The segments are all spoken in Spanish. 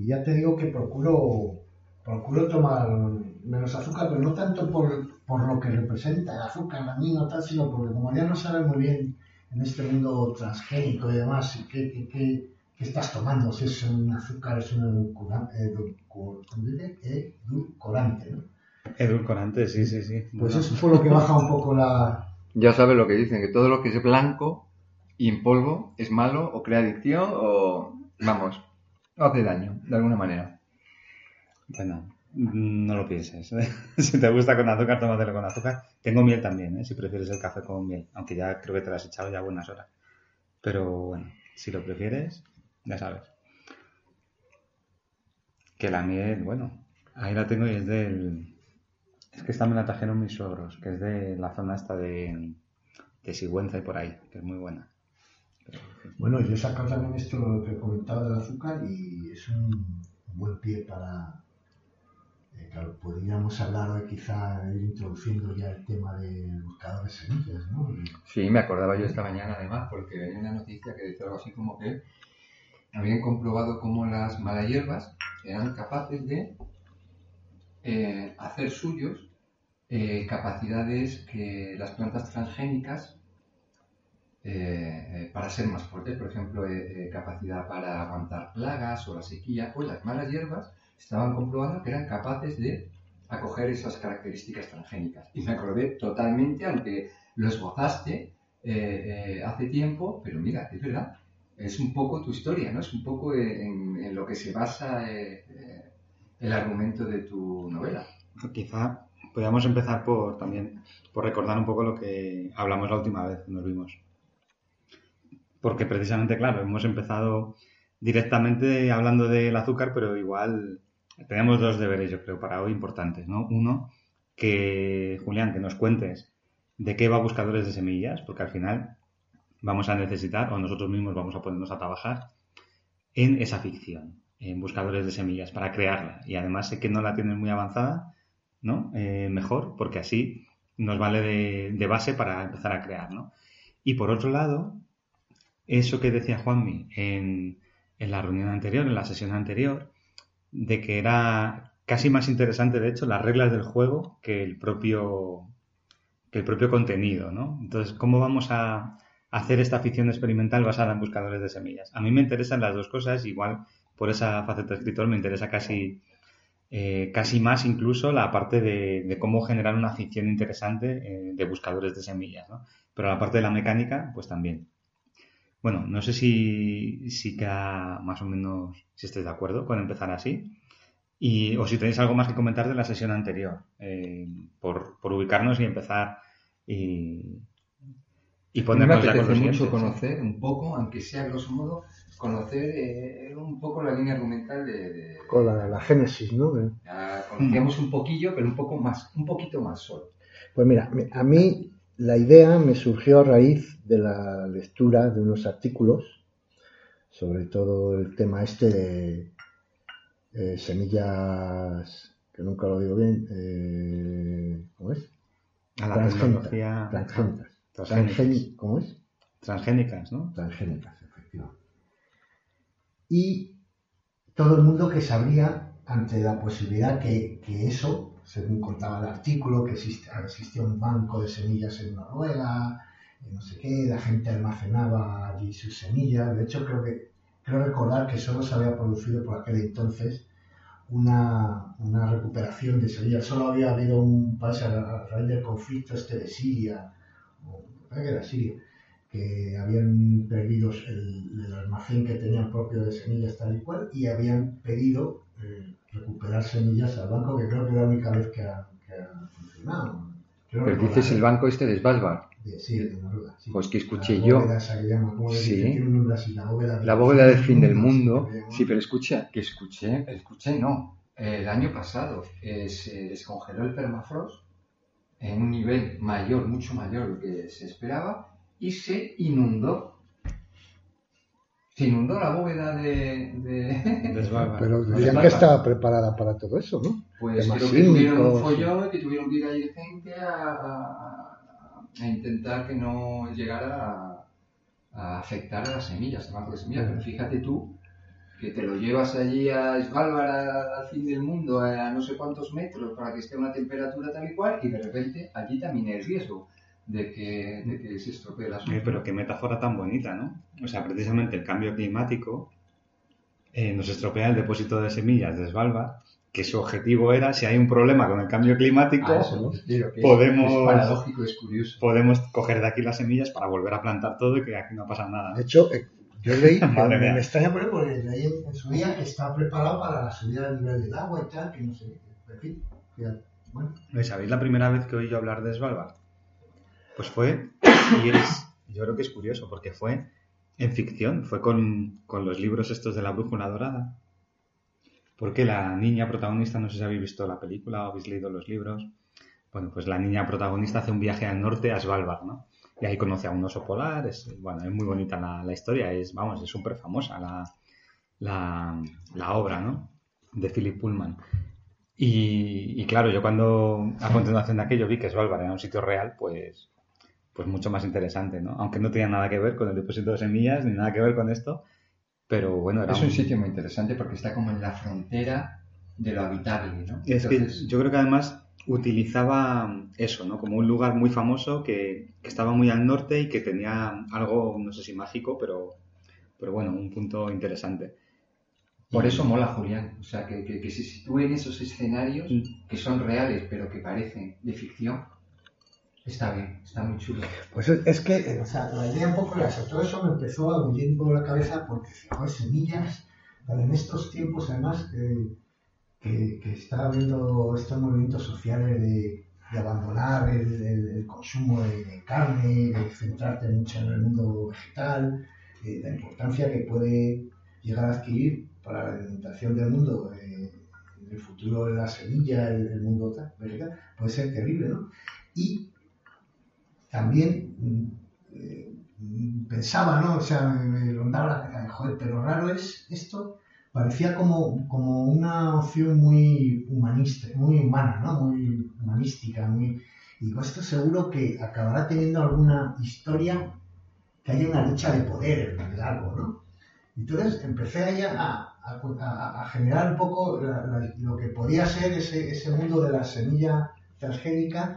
Y ya te digo que procuro, procuro tomar menos azúcar, pero no tanto por, por lo que representa el azúcar, a mí no tal, sino porque como ya no sabes muy bien en este mundo transgénico y demás, qué, qué, qué, qué estás tomando, si es un azúcar, es un edulcorante, edulcorante ¿no? Edulcorante, sí, sí, sí. Pues eso fue lo que baja un poco la... Ya sabes lo que dicen, que todo lo que es blanco y en polvo es malo o crea adicción o, vamos, hace daño, de alguna manera. Bueno, no lo pienses. si te gusta con azúcar, tómatelo con azúcar. Tengo miel también, ¿eh? si prefieres el café con miel, aunque ya creo que te lo has echado ya buenas horas. Pero bueno, si lo prefieres, ya sabes. Que la miel, bueno, ahí la tengo y es del... Es que esta me la trajeron mis suegros, que es de la zona esta de, de Sigüenza y por ahí, que es muy buena. Bueno, yo he sacado también esto que he comentado del azúcar y es un buen pie para, eh, claro, podríamos hablar hoy quizá ir introduciendo ya el tema de buscador de semillas, ¿no? Sí, me acordaba yo esta mañana además, porque hay una noticia que decía algo así como que habían comprobado cómo las malas hierbas eran capaces de eh, hacer suyos eh, capacidades que las plantas transgénicas eh, para ser más fuertes, por ejemplo, capacidad para aguantar plagas o la sequía, pues las malas hierbas estaban comprobando que eran capaces de acoger esas características transgénicas. Y me acordé totalmente, aunque lo esbozaste hace tiempo, pero mira, es verdad, es un poco tu historia, ¿no? Es un poco en, lo que se basa el argumento de tu novela. Quizá podríamos empezar por también por recordar un poco lo que hablamos la última vez que nos vimos. Porque precisamente, claro, hemos empezado directamente hablando del azúcar, pero igual tenemos dos deberes, yo creo, para hoy importantes, ¿no? Uno, que, Julián, que nos cuentes de qué va Buscadores de Semillas, porque al final vamos a necesitar, o nosotros mismos vamos a ponernos a trabajar en esa ficción, en Buscadores de Semillas, para crearla. Y además sé que no la tienes muy avanzada, ¿no? Eh, mejor, porque así nos vale de, de, base para empezar a crear, ¿no? Y por otro lado, eso que decía Juanmi en, en la reunión anterior, en la sesión anterior, de que era casi más interesante, de hecho, las reglas del juego que el propio, que el propio contenido, ¿no? Entonces, ¿cómo vamos a hacer esta ficción experimental basada en buscadores de semillas? A mí me interesan las dos cosas, igual por esa faceta de escritor me interesa casi eh, casi más incluso la parte de, cómo generar una ficción interesante eh, de buscadores de semillas, ¿no? Pero la parte de la mecánica, pues también. Bueno, no sé si, si queda más o menos, si estáis de acuerdo con empezar así. Y, o si tenéis algo más que comentar de la sesión anterior, eh, por, por, ubicarnos y empezar y, y ponernos con los mucho conocer un poco, aunque sea grosso modo, conocer eh, un poco la línea argumental de... de con la, la génesis, ¿no? De... Ya conocíamos un poquillo, pero un poco más, un poquito más solo. Pues mira, a mí la idea me surgió a raíz de la lectura de unos artículos, sobre todo el tema este de eh, semillas, que nunca lo digo bien, eh, ¿cómo es? A la tecnología... Transgénicas. Transgénicas. ¿Cómo es? Transgénicas, ¿no? Transgénicas, efectivamente. Y todo el mundo que sabría ante la posibilidad que, que eso, según contaba el artículo, que existe, existía un banco de semillas en Noruega, no sé qué, la gente almacenaba allí sus semillas. De hecho, creo que creo recordar que solo se había producido por aquel entonces una, una recuperación de semillas. Solo había habido un país a raíz del conflicto este de Siria, o creo que era Siria, que habían perdido el, el, almacén que tenían propio de semillas tal y cual y habían pedido eh, recuperar semillas al banco, que creo que era la única vez que ha, que ha funcionado. Creo Pero dices el banco este de Svalbard. De, sí, de Noruega. Sí. Pues que escuché la yo. Esa que llama, ¿cómo sí. Nombre así, la bóveda, del, la bóveda del fin del mundo. Sí, pero escucha, que escuché, escuché no. El año pasado eh, se descongeló el permafrost en un nivel mayor, mucho mayor de lo que se esperaba, y se inundó. Se inundó la bóveda de... de... Pero decían que estaba preparada para todo eso, ¿no? Pues creo que tuvieron un follón y que tuvieron que ir allí gente a, a, a, intentar que no llegara a, a, afectar a las semillas, al banco de semillas. Pero fíjate tú que te lo llevas allí a Svalbard al fin del mundo a no sé cuántos metros para que esté a una temperatura tal y cual y de repente allí también hay riesgo de que, de que se estropee la Eh, pero qué metáfora tan bonita, ¿no? O sea, precisamente el cambio climático eh, nos estropea el depósito de semillas de Svalbard, que su objetivo era, si hay un problema con el cambio climático, A eso me refiero, que es- podemos- es paradójico, es curioso. podemos coger de aquí las semillas para volver a plantar todo y que aquí no pasa nada. De hecho, eh, yo leí, Madre me, me extraña por ejemplo, porque leí en, su día que estaba preparado para la subida del nivel del agua y tal, que no sé, en fin, bueno, ¿Y ¿Sabéis la primera vez que oí yo hablar de Svalbard? Pues fue, y es, yo creo que es curioso, porque fue en ficción, fue con, con los libros estos de la brújula dorada. Porque la niña protagonista, no sé si habéis visto la película o habéis leído los libros, bueno, pues la niña protagonista hace un viaje al norte a Svalbard, ¿no? Y ahí conoce a un oso polar, es, bueno, es muy bonita la, historia, es, vamos, es súper famosa la, la, obra, ¿no? De Philip Pullman. Y, y claro, yo cuando a continuación de aquello vi que Svalbard era un sitio real, pues, pues mucho más interesante, ¿no? Aunque no tenía nada que ver con el depósito de semillas ni nada que ver con esto, pero bueno, era Es un sitio muy interesante porque está como en la frontera de lo habitable, ¿no? Es Entonces, que yo creo que además utilizaba eso, ¿no? Como un lugar muy famoso que, que estaba muy al norte y que tenía algo, no sé si mágico, pero, pero bueno, un punto interesante. Por eso mola Julián, o sea, que, que, que se sitúe en esos escenarios Mm. que son reales pero que parecen de ficción. Está bien, está muy chulo. Pues es, que, eh, o sea, la idea un poco era eso. Todo eso me empezó a hundir un poco la cabeza porque, joder, semillas, pero en estos tiempos además eh, que, que está habiendo estos movimientos sociales de, de abandonar el, el- el consumo de, de carne, de centrarte mucho en el mundo vegetal, eh, la importancia que puede llegar a adquirir para la alimentación del mundo eh, en el futuro de la semilla, el, el mundo tal, vegetal, puede ser terrible, ¿no? Y también mm, eh, pensaba, ¿no? O sea, me, rondaba de, joder, pero raro es esto, parecía como, como una opción muy humanista, muy humana, ¿no? Muy humanística, muy... Y digo, esto seguro que acabará teniendo alguna historia que haya una lucha de poder en algo, ¿no? Entonces empecé ahí a, a- generar un poco lo que podía ser ese, ese mundo de la semilla transgénica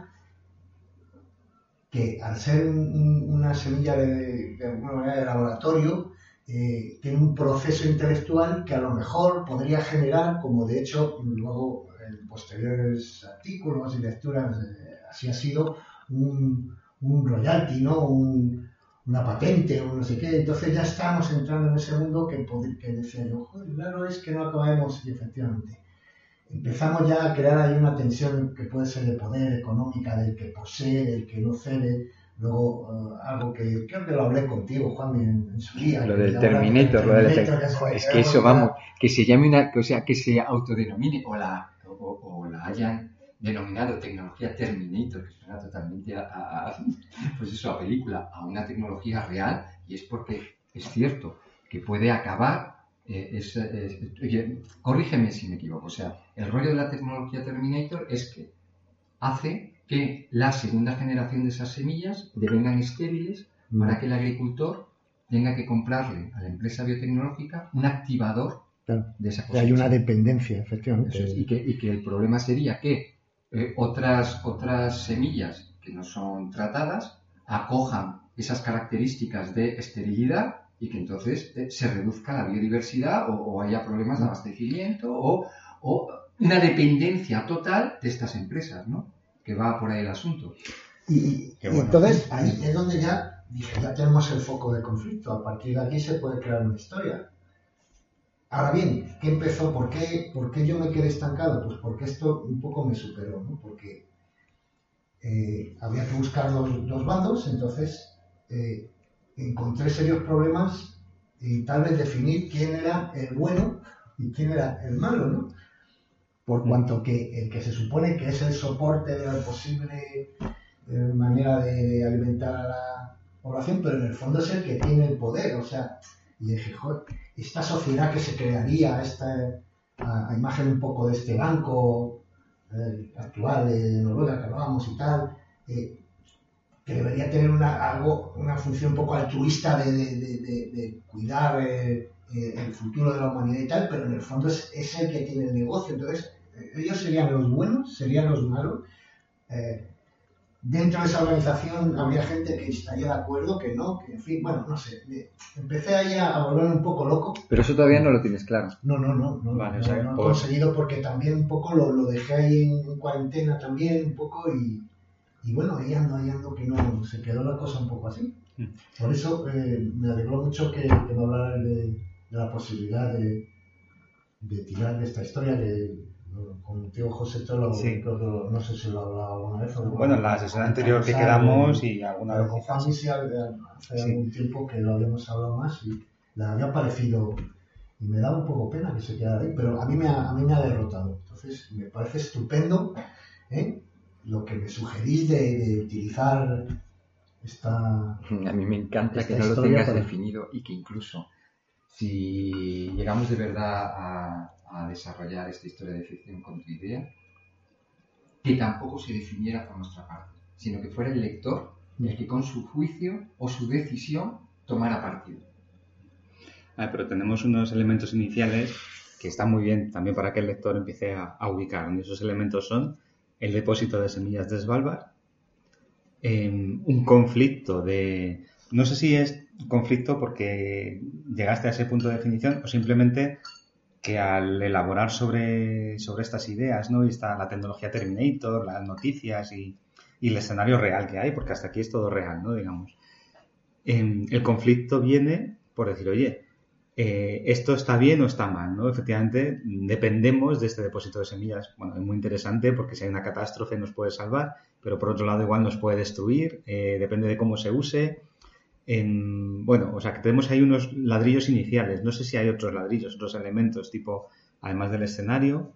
que al ser un- un- una semilla de, de alguna manera de laboratorio, eh, tiene un proceso intelectual que a lo mejor podría generar, como de hecho luego en posteriores artículos y lecturas eh, así ha sido, un, un royalty, ¿no? Un- una patente o no sé qué. Entonces ya estamos entrando en ese mundo que, que decía yo, joder, claro es que no acabemos y efectivamente empezamos ya a crear ahí una tensión que puede ser de poder económica del que posee, del que no cede, luego eh, algo que creo que lo hablé contigo, Juan, en, en su día. Lo del Terminator, lo del Terminator, es que eso, vamos, que se llame una, o sea, que se autodenomine o la, o, o la hayan denominado tecnología Terminator, que suena totalmente a, a- a- pues eso, a película, a una tecnología real, y es porque es cierto que puede acabar, eh, es- es- oye, corrígeme si me equivoco, o sea, el rollo de la tecnología Terminator es que hace que la segunda generación de esas semillas devengan estériles Mm. para que el agricultor tenga que comprarle a la empresa biotecnológica un activador Claro. de esa Que cosecha. hay una dependencia, efectivamente. Es, y, que, y que el problema sería que eh, otras, otras semillas que no son tratadas acojan esas características de esterilidad y que entonces eh, se reduzca la biodiversidad o, o haya problemas de abastecimiento o, o una dependencia total de estas empresas, ¿no? Que va por ahí el asunto. Y, entonces ahí es donde ya dije, ya tenemos el foco de conflicto. A partir de aquí se puede crear una historia. Ahora bien, ¿qué empezó? ¿Por qué, por qué yo me quedé estancado? Pues porque esto un poco me superó, ¿no? Porque eh, había que buscar los dos bandos, entonces eh, encontré serios problemas y tal vez definir quién era el bueno y quién era el malo, ¿no? Por cuanto que el que se supone que es el soporte de la posible eh, manera de alimentar a la población, pero en el fondo es el que tiene el poder, o sea, y dije, joder, esta sociedad que se crearía, esta a, a imagen un poco de este banco eh, actual de Noruega que hablábamos y tal, eh, que debería tener una, algo, una función un poco altruista de, de- de- de- de cuidar eh, eh, el futuro de la humanidad y tal, pero en el fondo es, es el que tiene el negocio. Entonces, eh, ellos serían los buenos, serían los malos. Eh, dentro de esa organización habría gente que estaría de acuerdo, que no, que en fin, bueno, no sé. empecé ahí a, a volverme un poco loco. Pero eso todavía no lo tienes claro. No, no, no, no, Vale, no, o sea, no he por- conseguido porque también un poco lo, lo dejé ahí en cuarentena también, un poco y, y bueno, ahí ando, ahí ando, que no, se quedó la cosa un poco así. Mm. Por eso eh, me alegró mucho que, que me hablaras de, de la posibilidad de, de tirar de esta historia que eh, contigo José Tolo, Sí. creo que lo- no sé si lo he hablado alguna vez. o- Bueno, en la sesión con anterior que quedamos y alguna pero vez con sí, hace Sí. algún tiempo que lo habíamos hablado más y le había parecido y me daba un poco pena que se quedara ahí, pero a mí me ha, a mí me ha derrotado. Entonces me parece estupendo ¿eh? Lo que me sugerís de, de utilizar esta... A mí me encanta que no lo historia tengas para- definido y que incluso si llegamos de verdad a, a desarrollar esta historia de ficción con tu idea, que tampoco se definiera por nuestra parte, sino que fuera el lector el que con su juicio o su decisión tomara partido. Ah, pero tenemos unos elementos iniciales que están muy bien también para que el lector empiece a, a ubicar. Y esos elementos son el depósito de semillas de Svalbard, em, un conflicto de... No sé si es conflicto porque llegaste a ese punto de definición o simplemente que al elaborar sobre, sobre estas ideas, ¿no? Y está la tecnología Terminator, las noticias y, y el escenario real que hay, porque hasta aquí es todo real, ¿no? Digamos. Em, el conflicto viene por decir, oye, eh, esto está bien o está mal, ¿no? Efectivamente, dependemos de este depósito de semillas. Bueno, es muy interesante porque si hay una catástrofe nos puede salvar, pero por otro lado igual nos puede destruir, eh, depende de cómo se use. En- bueno, o sea que tenemos ahí unos ladrillos iniciales. No sé si hay otros ladrillos, otros elementos, tipo, además del escenario,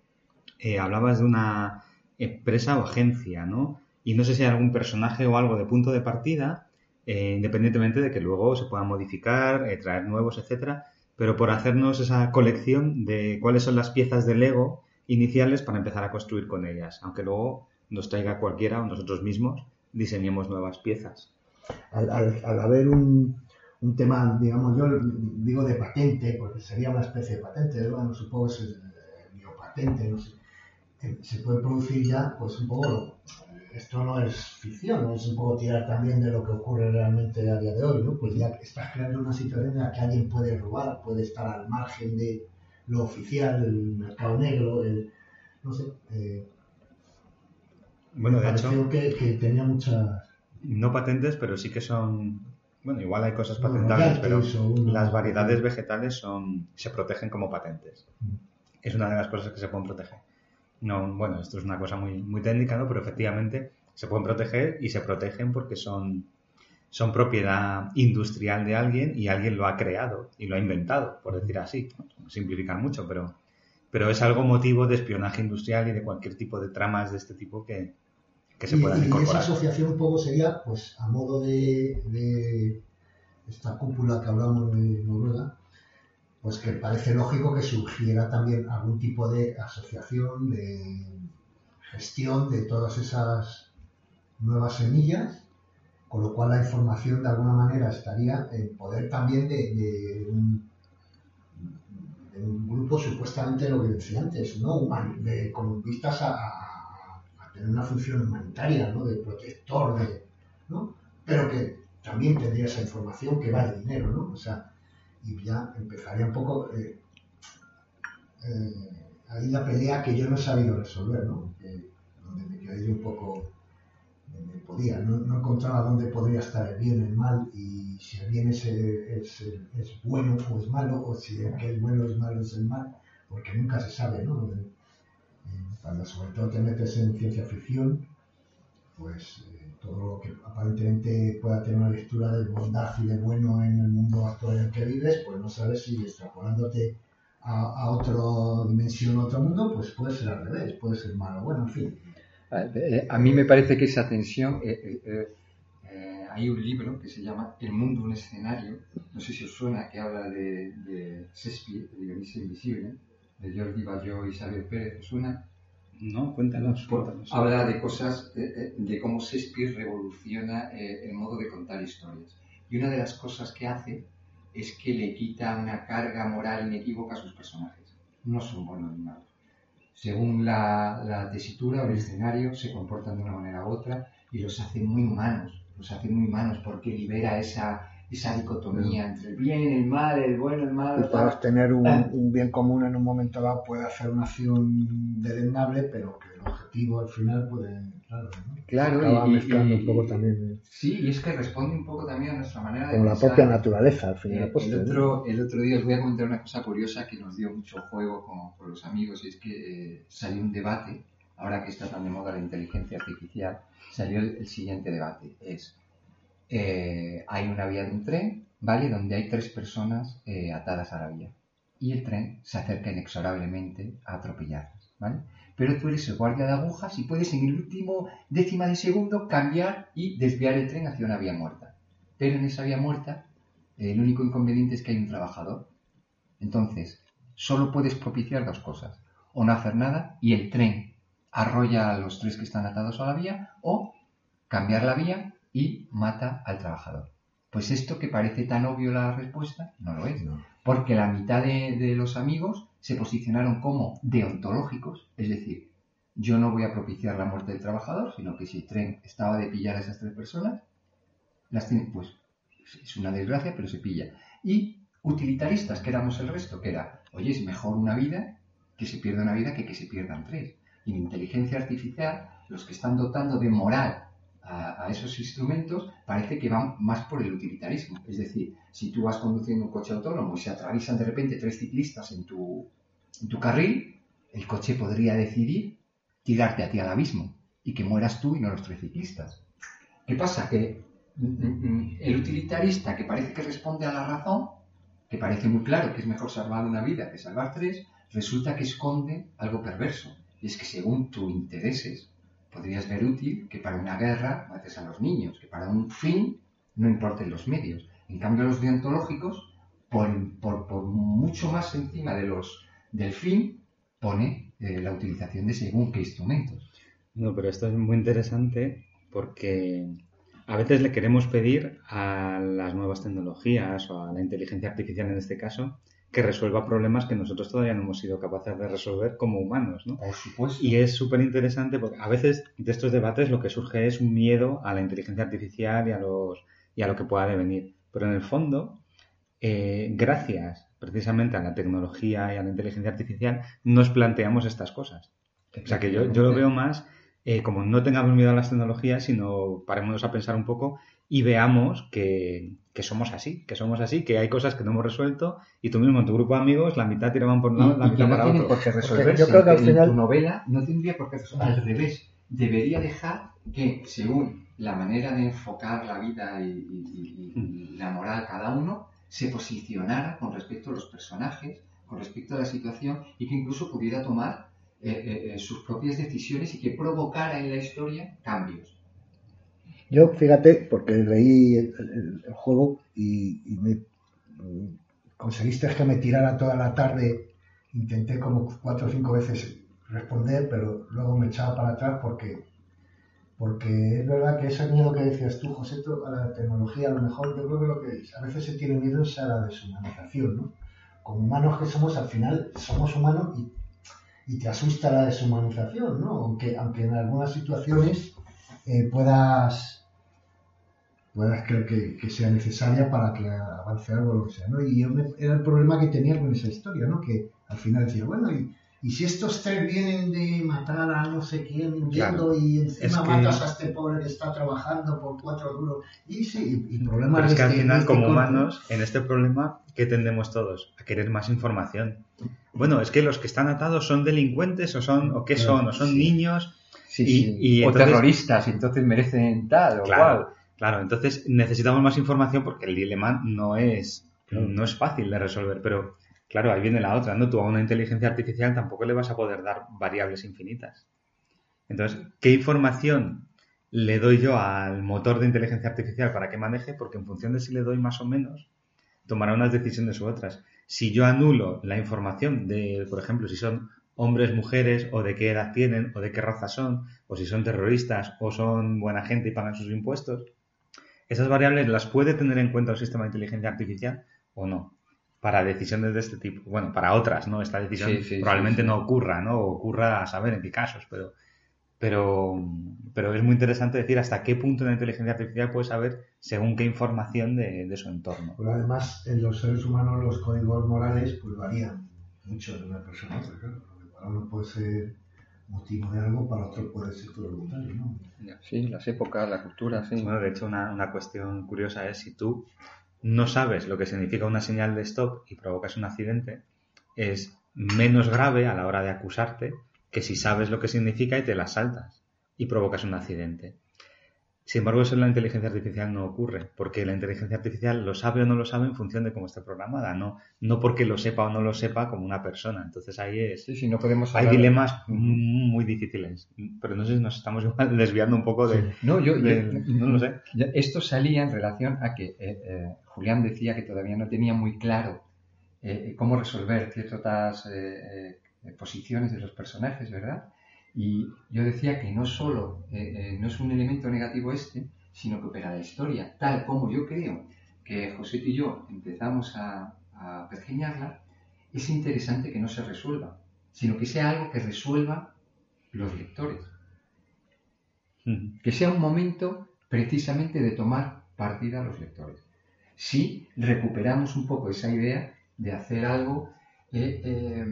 eh, hablabas de una empresa o agencia, ¿no? Y no sé si hay algún personaje o algo de punto de partida, independientemente de que luego se puedan modificar, traer nuevos, etcétera, pero por hacernos esa colección de cuáles son las piezas de Lego iniciales para empezar a construir con ellas, aunque luego nos traiga cualquiera o nosotros mismos diseñemos nuevas piezas. Al, al- al haber un, un tema, digamos, yo digo de patente, porque sería una especie de patente, bueno, supongo que es biopatente, no sé, eh, se puede producir ya, pues un poco, esto no es ficción, ¿no? es un poco tirar también de lo que ocurre realmente a día de hoy, ¿no? Pues ya estás creando una situación en la que alguien puede robar, puede estar al margen de lo oficial, el mercado negro, el, no sé, eh, Bueno, de hecho, que, que tenía muchas... no patentes, pero sí que son, bueno, igual hay cosas Bueno, patentables, pero una- las variedades vegetales son, se protegen como patentes. Mm. Es una de las cosas que se pueden proteger. No, bueno, esto es una cosa muy, muy técnica, ¿no? Pero efectivamente se pueden proteger y se protegen porque son, son propiedad industrial de alguien y alguien lo ha creado y lo ha inventado, por decir así. ¿no? Simplificar mucho, pero, pero es algo motivo de espionaje industrial y de cualquier tipo de tramas de este tipo que, que se y, puedan y esa incorporar. asociación un poco sería, pues, a modo de, de esta cúpula que hablamos de Noruega, pues que parece lógico que surgiera también algún tipo de asociación, de gestión de todas esas nuevas semillas, con lo cual la información de alguna manera estaría en poder también de, un, grupo supuestamente lo que decía antes, ¿no? De- con vistas a tener una función humanitaria, ¿no? De protector, de, ¿no? Pero que también tendría esa información que vale dinero, ¿no? O sea, y ya empezaría un poco eh, eh, ahí la pelea que yo no he sabido resolver, ¿no? Donde me quedé yo un poco donde podía, no, no encontraba dónde podría estar el bien, el mal, y si el bien es, es, es bueno o es malo, o si el que es bueno es malo es el mal, porque nunca se sabe, ¿no? Eh, Cuando sobre todo te metes en ciencia ficción, pues todo lo que aparentemente pueda tener una lectura de bondad y de bueno en el mundo actual en que vives, pues no sabes si extrapolándote a, a otra dimensión, a otro mundo, pues puede ser al revés, puede ser malo, bueno, en fin. Eh, A mí me parece que esa tensión. eh, eh, eh, eh, hay un libro que se llama El mundo, un escenario. No sé si os suena, que habla de, de Shakespeare, de Dionisio Invisible, de Jordi Bayó y Xavier Pérez. ¿Os suena? No, cuéntanos. Por- cuéntanos. habla de cosas, de cómo Shakespeare revoluciona eh, el modo de contar historias. Y una de las cosas que hace es que le quita una carga moral inequívoca a sus personajes. No son buenos ni malos. Según la, la tesitura o el escenario, se comportan de una manera u otra y los hace muy humanos. Los hace muy humanos porque libera esa, esa dicotomía entre el bien, el mal, el bueno, el malo. Y puedes tal. tener un, un bien común en un momento dado, puede hacer una acción deleznable, pero que el objetivo al final puede. Claro, ¿no? Claro, Acaba y- mezclando y- un poco también. eh, Sí, y es que responde un poco también a nuestra manera de Con la propia naturaleza, al final. Eh, el, ¿no? otro, el otro día os voy a comentar una cosa curiosa que nos dio mucho juego con, con los amigos y es que eh, salió un debate, ahora que está tan de moda la inteligencia artificial, salió el, el siguiente debate. Es, eh, hay una vía de un tren, ¿vale? Donde hay tres personas eh, atadas a la vía y el tren se acerca inexorablemente a atropellarlas, ¿vale? Pero tú eres el guardia de agujas y puedes en el último décima de segundo cambiar y desviar el tren hacia una vía muerta. Pero en esa vía muerta el único inconveniente es que hay un trabajador. Entonces, solo puedes propiciar dos cosas. O no hacer nada y el tren arrolla a los tres que están atados a la vía, o cambiar la vía y mata al trabajador. Pues esto que parece tan obvio la respuesta, no lo es. No. Porque la mitad de, de los amigos se posicionaron como deontológicos, es decir, yo no voy a propiciar la muerte del trabajador, sino que si el tren estaba de pillar a esas tres personas, las tiene, pues es una desgracia, pero se pilla. Y utilitaristas, que éramos el resto, que era, oye, es mejor una vida que se pierda una vida que que se pierdan tres. Y en inteligencia artificial, los que están dotando de moral a, esos instrumentos parece que van más por el utilitarismo. Es decir, si tú vas conduciendo un coche autónomo y se atraviesan de repente tres ciclistas en tu, en tu carril, el coche podría decidir tirarte a ti al abismo y que mueras tú y no los tres ciclistas. ¿Qué pasa? Que mm, mm, el utilitarista que parece que responde a la razón, que parece muy claro que es mejor salvar una vida que salvar tres, resulta que esconde algo perverso. Y es que según tus intereses, podrías ver útil que para una guerra mates a los niños, que para un fin no importen los medios. En cambio, los deontológicos, por, mucho más encima de los, del fin, pone eh, la utilización de según qué instrumentos. No, pero esto es muy interesante porque a veces le queremos pedir a las nuevas tecnologías o a la inteligencia artificial en este caso que resuelva problemas que nosotros todavía no hemos sido capaces de resolver como humanos, ¿no? Por supuesto. Y es súper interesante porque a veces de estos debates lo que surge es un miedo a la inteligencia artificial y a, los, y a lo que pueda devenir. Pero en el fondo, eh, gracias precisamente a la tecnología y a la inteligencia artificial, nos planteamos estas cosas. O sea que yo, yo lo veo más eh, como no tengamos miedo a las tecnologías, sino parémonos a pensar un poco y veamos que, que somos así, que somos así, que hay cosas que no hemos resuelto y tú mismo en tu grupo de amigos la mitad tiraban por un lado, Y- la mitad no para otro. por qué resolverse. yo creo que al En final- tu novela no tendría por qué resolverse. Al revés. Debería dejar que, según la manera de enfocar la vida y, y- y- y la moral cada uno, se posicionara con respecto a los personajes, con respecto a la situación y que incluso pudiera tomar eh, eh, eh, sus propias decisiones y que provocara en la historia cambios. Yo, fíjate, porque leí el, juego y, me conseguiste que me tirara toda la tarde. Intenté como cuatro o cinco veces responder, pero luego me echaba para atrás porque, porque es verdad que ese miedo que decías tú, José, a la tecnología, a lo mejor yo creo que lo que a veces se tiene miedo es a la deshumanización, ¿no? Como humanos que somos, al final somos humanos y, y te asusta la deshumanización, ¿no? Aunque, aunque en algunas situaciones eh, puedas, puedas creo que, que sea necesaria para que avance algo o lo que sea, ¿no? Y yo me- era el problema que tenía con esa historia, ¿no? Que al final decía, bueno, y, y si estos tres vienen de matar a no sé quién huyendo y encima Es que- matas a este pobre que está trabajando por cuatro duros, y sí, y, y problemas Pero es que al este- final, este como corte. humanos, en este problema, ¿qué tendemos todos? A querer más información. Bueno, es que los que están atados son delincuentes o son, o qué son, o son Sí. niños. Sí, Y- sí. y o entonces- terroristas, entonces merecen tal o Claro, cual. Claro, entonces necesitamos más información porque el dilema no es, Claro. no es fácil de resolver, pero claro, ahí viene la otra, ¿no? Tú a una inteligencia artificial tampoco le vas a poder dar variables infinitas. Entonces, ¿qué información le doy yo al motor de inteligencia artificial para que maneje? Porque en función de si le doy más o menos, tomará unas decisiones u otras. Si yo anulo la información de, por ejemplo, si son hombres, mujeres, o de qué edad tienen, o de qué raza son, o si son terroristas, o son buena gente y pagan sus impuestos, esas variables las puede tener en cuenta un sistema de inteligencia artificial o no. Para decisiones de este tipo. Bueno, para otras, ¿no? Esta decisión Sí, sí, probablemente sí, sí. no ocurra, ¿no? O ocurra a saber en qué casos, pero, pero, pero es muy interesante decir hasta qué punto la inteligencia artificial puede saber según qué información de, de su entorno. Pero además, en los seres humanos los códigos morales pues varían mucho de una persona a otra, claro. Para uno puede ser motivo de algo, para otro puede ser todo lo contrario, ¿no? Sí, las épocas, la cultura, sí. Bueno, de hecho, una, una cuestión curiosa es si tú no sabes lo que significa una señal de stop y provocas un accidente, es menos grave a la hora de acusarte que si sabes lo que significa y te la saltas y provocas un accidente. Sin embargo, eso en la inteligencia artificial no ocurre, porque la inteligencia artificial lo sabe o no lo sabe en función de cómo esté programada, no, no porque lo sepa o no lo sepa como una persona. Entonces ahí es, Sí, sí, no podemos hay hablar- dilemas muy difíciles, pero no sé si nos estamos desviando un poco de, No, yo, no lo sé. Esto salía en relación a que eh, eh, Julián decía que todavía no tenía muy claro eh, cómo resolver ciertas eh, posiciones de los personajes, ¿verdad? Y yo decía que no solo eh, eh, no es un elemento negativo este, sino que opera la historia, tal como yo creo que José y yo empezamos a, a pergeñarla, es interesante que no se resuelva, sino que sea algo que resuelva los lectores que sea un momento precisamente de tomar partida a los lectores. Si recuperamos un poco esa idea de hacer algo, eh, eh,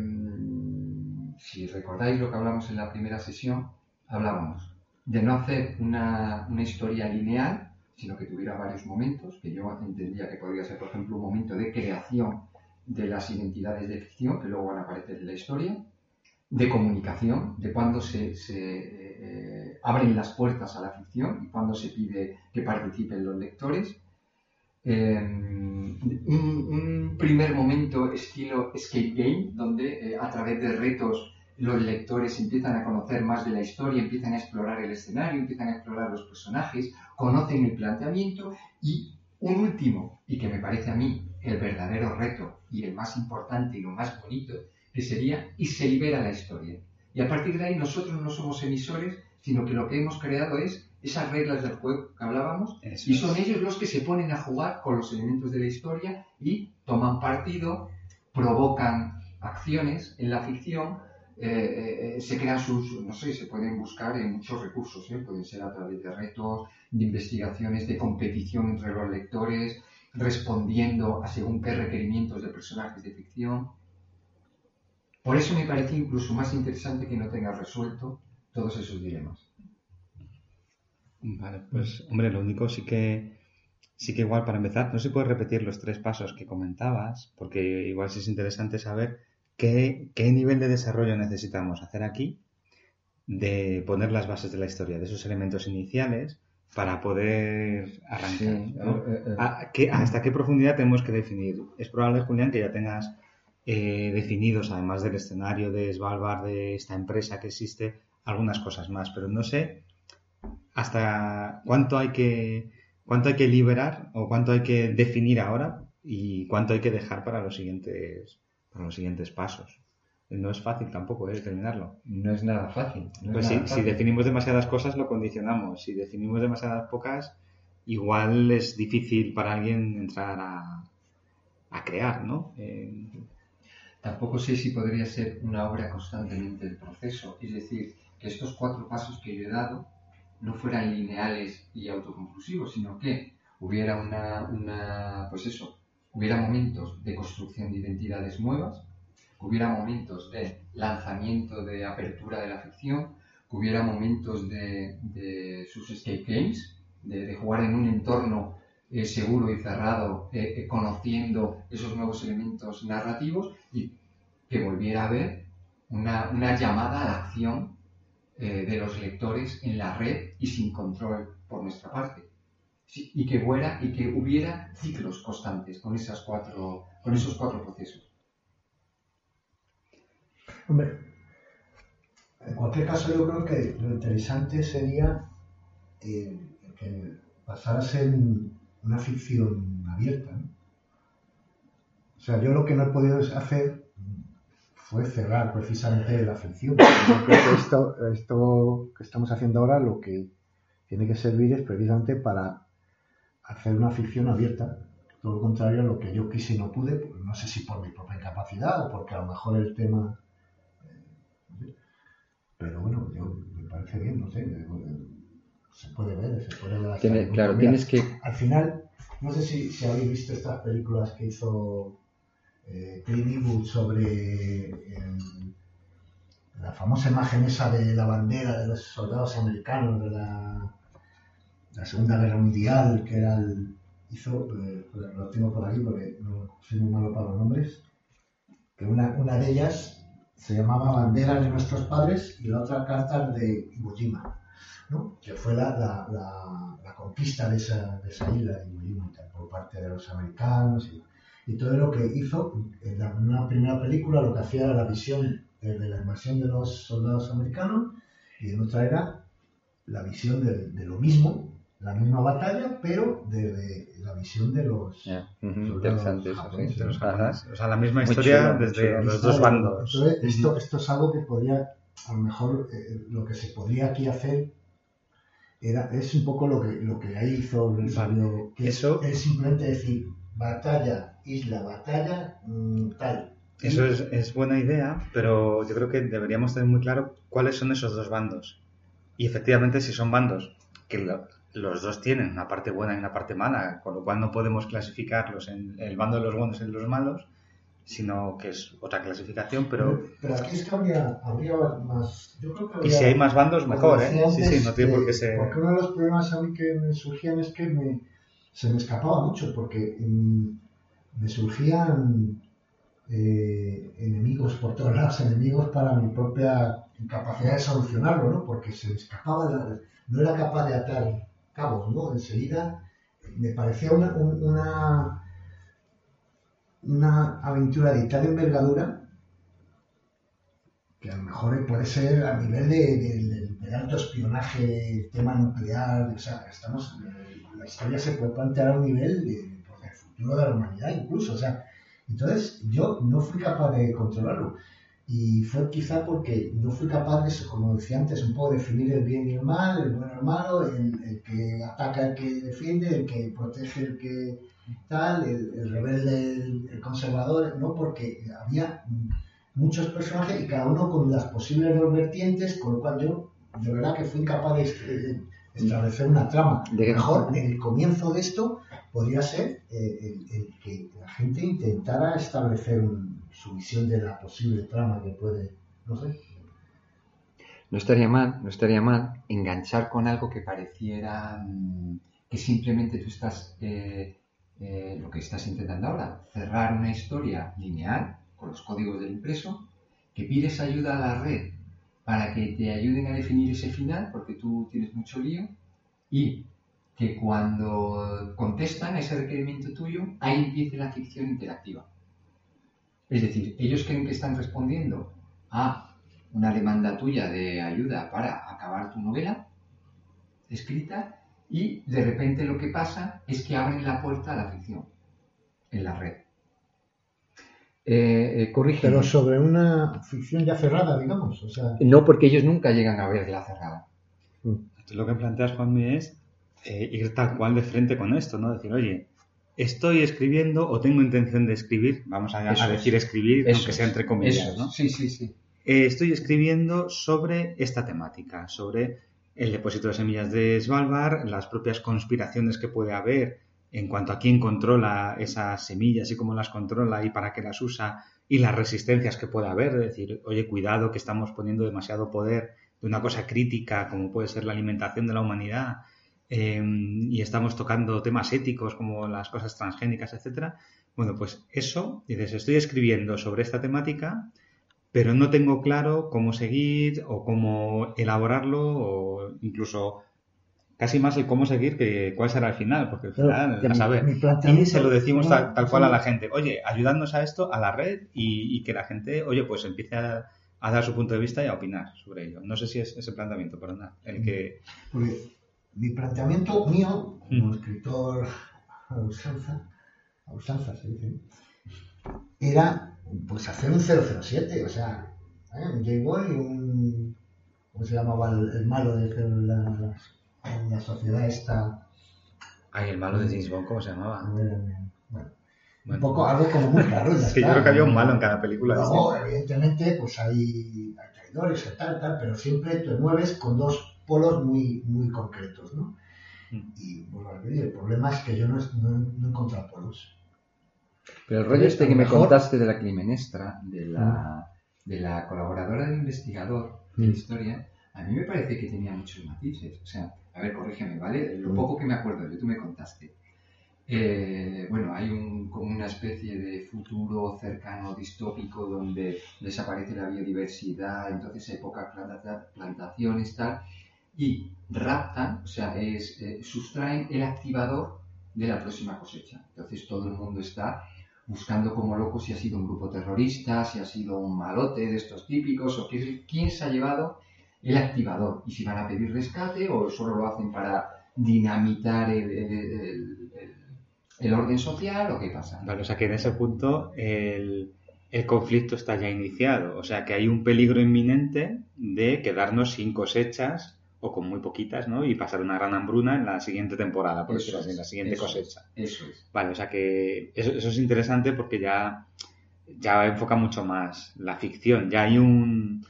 si recordáis lo que hablamos en la primera sesión, hablábamos de no hacer una, una historia lineal, sino que tuviera varios momentos, que yo entendía que podría ser, por ejemplo, un momento de creación de las identidades de ficción que luego van a aparecer en la historia, de comunicación, de cuándo se, se, eh, abren las puertas a la ficción y cuándo se pide que participen los lectores. Un, un primer momento estilo escape game, donde eh, a través de retos los lectores empiezan a conocer más de la historia, empiezan a explorar el escenario, empiezan a explorar los personajes, conocen el planteamiento y un último, y que me parece a mí el verdadero reto y el más importante y lo más bonito, que sería y se libera la historia. Y a partir de ahí nosotros no somos emisores, sino que lo que hemos creado es esas reglas del juego que hablábamos Eso y es. son ellos los que se ponen a jugar con los elementos de la historia y toman partido, provocan acciones en la ficción, eh, eh, eh, se crean sus, no sé, se pueden buscar en muchos recursos, ¿eh? pueden ser a través de retos, de investigaciones, de competición entre los lectores, respondiendo a según qué requerimientos de personajes de ficción. Por eso me parece incluso más interesante que no tenga resuelto todos esos dilemas. Vale, pues hombre, lo único sí que sí que igual para empezar, no se puede repetir los tres pasos que comentabas, porque igual sí es interesante saber qué, qué nivel de desarrollo necesitamos hacer aquí de poner las bases de la historia, de esos elementos iniciales para poder arrancar. Sí, ¿no? eh, eh, ¿A qué- ¿Hasta qué profundidad tenemos que definir? Es probable, Julián, que ya tengas eh, definidos, además del escenario de Svalbard, de esta empresa que existe, algunas cosas más, pero no sé hasta cuánto hay que cuánto hay que liberar o cuánto hay que definir ahora y cuánto hay que dejar para los siguientes para los siguientes pasos. No es fácil tampoco eh, determinarlo. no es nada fácil. no Pues sí, nada si definimos demasiadas cosas lo condicionamos. Si definimos demasiadas pocas, igual es difícil para alguien entrar a, a crear, ¿no? Eh, Tampoco sé si podría ser una obra constantemente el proceso, es decir, que estos cuatro pasos que yo he dado no fueran lineales y autoconclusivos, sino que hubiera una, una pues eso, hubiera momentos de construcción de identidades nuevas, hubiera momentos de lanzamiento, de apertura de la ficción, hubiera momentos de, de sus escape games, de, jugar en un entorno eh, seguro y cerrado, eh, eh, conociendo esos nuevos elementos narrativos y que volviera a haber una, una llamada a la acción de los lectores en la red y sin control por nuestra parte. Y que fuera y que hubiera ciclos constantes con esas cuatro, con esos cuatro procesos. Hombre, en cualquier caso yo creo que lo interesante sería eh, que pasara a una ficción abierta. O sea, yo lo que no he podido hacer fue cerrar precisamente la que esto, esto que estamos haciendo ahora lo que tiene que servir es precisamente para hacer una ficción abierta. todo lo contrario a lo que yo quise y no pude, pues, no sé si por mi propia incapacidad o porque a lo mejor el tema... eh. Pero bueno, yo, me parece bien, no sé, eh, se puede ver, se puede ver. Tiene- claro, tienes que... Al final, no sé si, si habéis visto estas películas que hizo eh, Clint Eastwood sobre el- la famosa imagen esa de la bandera de los soldados americanos de la, la Segunda Guerra Mundial, que era el... hizo, eh, lo tengo por aquí porque no soy muy malo para los nombres, que una, una de ellas se llamaba Banderas de nuestros padres y la otra Cartas de Iwo Jima. ¿no? que fue la, la, la, la conquista de esa, de esa isla de Iwo Jima por parte de los americanos y, y todo lo que hizo en la, en una primera película lo que hacía era la visión de, de la invasión de los soldados americanos y en otra era la visión de, de lo mismo, la misma batalla, pero desde la visión de los Ya, ujú, soldados interesante eso, japoneses, de los. O sea, la misma Muy historia chulo, desde Ahí los está, dos bandos. Entonces, esto, esto es algo que podría, a lo mejor, eh, lo que se podría aquí hacer era, es un poco lo que, lo que ahí hizo el sabio, que es- Eso- es, simplemente decir batalla, isla, batalla, mm, tal. Eso es, es buena idea, pero yo creo que deberíamos tener muy claro cuáles son esos dos bandos. Y efectivamente, si son bandos que lo- los dos tienen una parte buena y una parte mala, con lo cual no podemos clasificarlos en el bando de los buenos y los malos, sino que es otra clasificación, pero... pero aquí es que habría, habría más. Yo creo que Y habría- si hay más bandos, mejor, ¿eh? Sí, sí, no tiene por qué ser... Porque uno de los problemas a mí que me surgían es que me, se me escapaba mucho, porque mm, me surgían eh, enemigos por todos lados, enemigos para mi propia incapacidad de solucionarlo, ¿no? Porque se me escapaba, la- no era capaz de atar cabos, ¿no? Enseguida me parecía una, un- una, una aventura de tal envergadura que a lo mejor puede ser a nivel de, de- de- alto espionaje, tema nuclear, o sea, estamos, eh, la historia se puede plantear a un nivel de, futuro de la humanidad incluso, o sea, entonces yo no fui capaz de controlarlo. Y fue quizá porque no fui capaz de, como decía antes, un poco definir el bien y el mal, el bueno y el malo, el, el que ataca el que defiende, el que protege el que tal, el, el rebelde, el, el conservador, no, porque había muchos personajes y cada uno con las posibles dos vertientes, con lo cual yo de verdad que fui incapaz de est- establecer una trama. De- Mejor el comienzo de esto podría ser eh, el, que la gente intentara establecer un- su visión de la posible trama que puede, no sé. No estaría mal, no estaría mal enganchar con algo que pareciera mm, que simplemente tú estás, eh, eh, lo que estás intentando ahora, cerrar una historia lineal con los códigos del impreso, que pides ayuda a la red para que te ayuden a definir ese final, porque tú tienes mucho lío, y que cuando contestan a ese requerimiento tuyo, ahí empiece la ficción interactiva. Es decir, ellos creen que están respondiendo a una demanda tuya de ayuda para acabar tu novela escrita y de repente lo que pasa es que abren la puerta a la ficción en la red. Eh, eh, corrígeme. Pero sobre una ficción ya cerrada, digamos, o sea, No, porque ellos nunca llegan a verla cerrada. Entonces, lo que planteas, Juanmi, es eh, ir tal cual de frente con esto, ¿no? Decir, oye, estoy escribiendo o tengo intención de escribir, vamos a, a Eso es. decir escribir, aunque sea entre comillas, es. ¿no? Sí, sí, sí. Eh, estoy escribiendo sobre esta temática, sobre el depósito de semillas de Svalbard, las propias conspiraciones que puede haber en cuanto a quién controla esas semillas y cómo las controla y para qué las usa y las resistencias que puede haber, es decir, oye, cuidado que estamos poniendo demasiado poder de una cosa crítica como puede ser la alimentación de la humanidad eh, y estamos tocando temas éticos como las cosas transgénicas, etcétera. Bueno, pues eso, dices, estoy escribiendo sobre esta temática, pero no tengo claro cómo seguir o cómo elaborarlo o incluso casi más el cómo seguir que cuál será el final, porque al final, a saber. Y se lo decimos tal, tal cual a la gente, oye, ayudadnos a esto, a la red y, y que la gente, oye, pues empiece a, a dar su punto de vista y a opinar sobre ello. No sé si es ese planteamiento, perdona, el que... Porque mi planteamiento mío, como Mm. escritor a usanza, a usanza se dice, era pues hacer un 007, o sea, ¿eh? un J-Boy y un... ¿Cómo se llamaba el, el malo de la, la, la sociedad esta? Ay, el malo de James Bond, ¿cómo se llamaba? Bueno, Un poco algo como muy claro. ya Sí, yo creo que había un malo en cada película. Luego, evidentemente, pues hay, hay traidores y tal, tal, pero siempre te mueves con dos polos muy, muy concretos, ¿no? Mm. Y bueno, el problema es que yo no, no, no he encontrado polos. Pero el rollo A este que me contaste de la Climenestra, de la, de la colaboradora del investigador de la Mm. historia, a mí me parece que tenía muchos matices. O sea, a ver, corrígeme, ¿vale? Lo Mm. poco que me acuerdo, yo tú me contaste. Eh, bueno, hay un, como una especie de futuro cercano distópico donde desaparece la biodiversidad, entonces hay pocas planta- plantaciones, tal, y raptan, o sea, es, eh, sustraen el activador de la próxima cosecha. Entonces todo el mundo está buscando como loco si ha sido un grupo terrorista, si ha sido un malote de estos típicos, o qué- quién se ha llevado el activador, y si van a pedir rescate o solo lo hacen para dinamitar el, el- el- orden social o qué pasa. Vale, o sea que en ese punto el conflicto está ya iniciado. O sea que hay un peligro inminente de quedarnos sin cosechas o con muy poquitas, ¿no? Y pasar una gran hambruna en la siguiente temporada, por Eso decirlo así, en la siguiente eso cosecha. Eso es. Vale, o sea que eso, eso es interesante porque ya, ya enfoca mucho más la ficción. Ya hay un,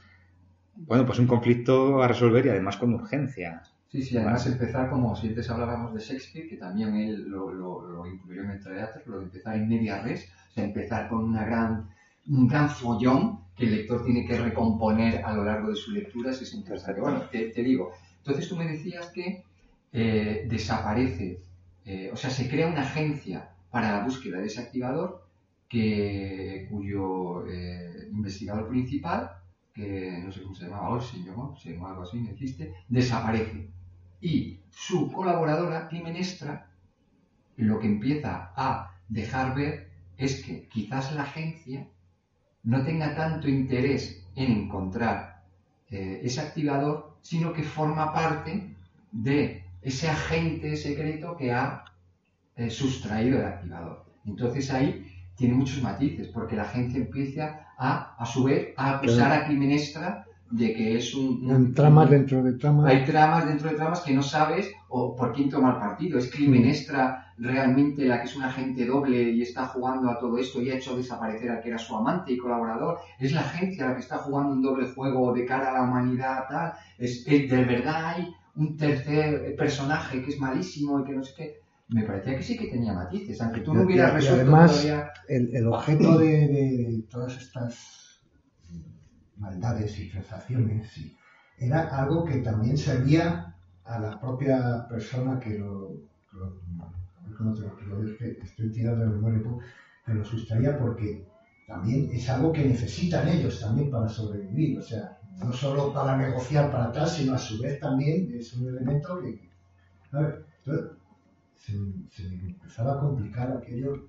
bueno, pues un conflicto a resolver y además con urgencia. Sí, sí, además Vale. empezar como si antes hablábamos de Shakespeare, que también él lo, lo, lo incluyó en el teatro, lo de empezar en media res, o sea, empezar con una gran, un gran follón que el lector tiene que recomponer a lo largo de su lectura, si es interesante. Bueno, te, digo, entonces tú me decías que eh, desaparece, eh, o sea, se crea una agencia para la búsqueda de ese activador que, cuyo eh, investigador principal, que no sé cómo se llamaba, Olsen, ¿no? Sí, o algo así, me dijiste, desaparece. Y su colaboradora, Climenestra, lo que empieza a dejar ver es que quizás la agencia no tenga tanto interés en encontrar eh, ese activador, sino que forma parte de ese agente secreto que ha eh, sustraído el activador. Entonces ahí tiene muchos matices, porque la agencia empieza a, a su vez, a acusar a Climenestra de que es un... un- tramas dentro de tramas. hay tramas dentro de tramas que no sabes o por quién tomar partido. ¿Es Climenestra realmente la que es un agente doble y está jugando a todo esto y ha hecho desaparecer al que era su amante y colaborador? ¿Es la agencia la que está jugando un doble juego de cara a la humanidad tal? ¿Es, es- de verdad hay un tercer personaje que es malísimo y que no sé qué? Me parecía que sí que tenía matices, aunque tú no hubieras resuelto además, todavía... el, el objeto de, de todas estas maldades y sensaciones era algo que también servía a la propia persona que lo, que lo- lo explico, yo es que estoy tirando de memoria un poco, que lo sustraía porque también es algo que necesitan ellos también para sobrevivir, o sea, no solo para negociar para atrás, sino a su vez también es un elemento que, a ver, entonces, se, se me empezaba a complicar aquello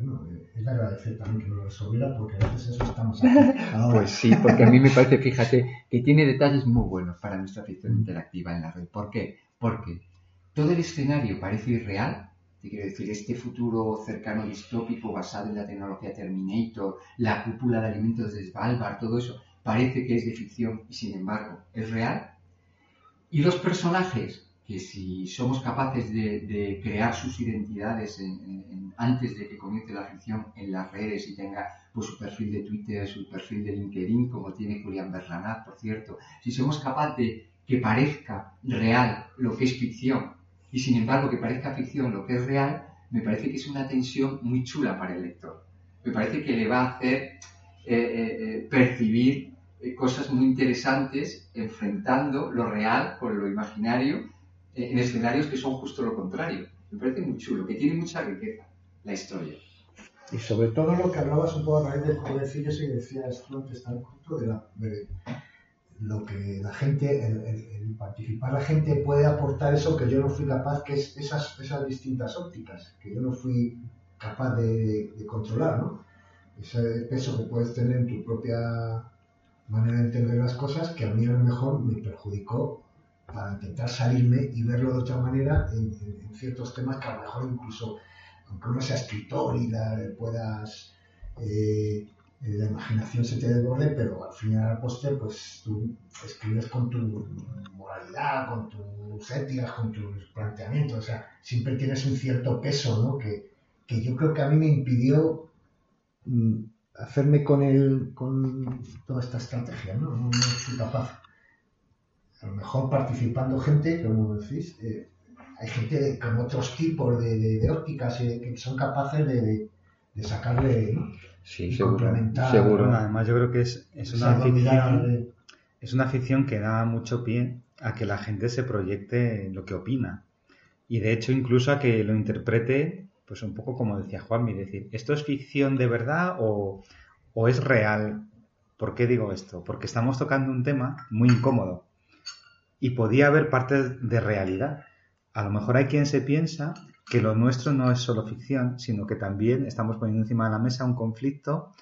bueno, es de agradecer también que lo resolviera porque a eso estamos aquí. Ahora, Pues sí, porque a mí me parece, fíjate, que tiene detalles muy buenos para nuestra ficción interactiva en la red. ¿Por qué? Porque todo el escenario parece irreal, te quiero decir, este futuro cercano distópico basado en la tecnología Terminator, la cúpula de alimentos de Svalbard, todo eso, parece que es de ficción y sin embargo es real. Y los personajes, que si somos capaces de, crear sus identidades en- en- en- antes de que comience la ficción en las redes y tenga pues, su perfil de Twitter, su perfil de LinkedIn, como tiene Julián Berlanat, por cierto, si somos capaces de que parezca real lo que es ficción y sin embargo que parezca ficción lo que es real, me parece que es una tensión muy chula para el lector. Me parece que le va a hacer eh, eh, eh, percibir cosas muy interesantes enfrentando lo real con lo imaginario en escenarios que son justo lo contrario. Me parece muy chulo, que tiene mucha riqueza la historia. y sobre todo lo que hablabas un poco a raíz del jovencillo y decías tú antes tan justo de, la, de lo que la gente, el, el- el participar la gente puede aportar eso que yo no fui capaz, que es esas, esas distintas ópticas, que yo no fui capaz de, de controlar, ¿no? Ese peso que puedes tener en tu propia manera de entender las cosas, que a mí a lo mejor me perjudicó para intentar salirme y verlo de otra manera en, en- en ciertos temas que a lo mejor incluso, aunque uno sea escritor y la, puedas, eh, la imaginación se te desborde, pero al final al postre, pues tú escribes con tu moralidad, con tus éticas, con tus planteamientos, o sea, siempre tienes un cierto peso, ¿no? Que, que yo creo que a mí me impidió mm, hacerme con, el, con toda esta estrategia, ¿no? No, soy capaz. A lo mejor participando gente, como decís, eh, hay gente con otros tipos de, ópticas eh, que son capaces de, de- sacarle. Sí, Y seguro. complementar, seguro. Bueno, además yo creo que es, es una ficción, de- es una ficción que da mucho pie a que la gente se proyecte lo que opina. Y de hecho incluso a que lo interprete, pues un poco como decía Juanmi, decir, ¿esto es ficción de verdad o, o es real? ¿Por qué digo esto? Porque estamos tocando un tema muy incómodo y podía haber partes de realidad. A lo mejor hay quien se piensa que lo nuestro no es solo ficción, sino que también estamos poniendo encima de la mesa un conflicto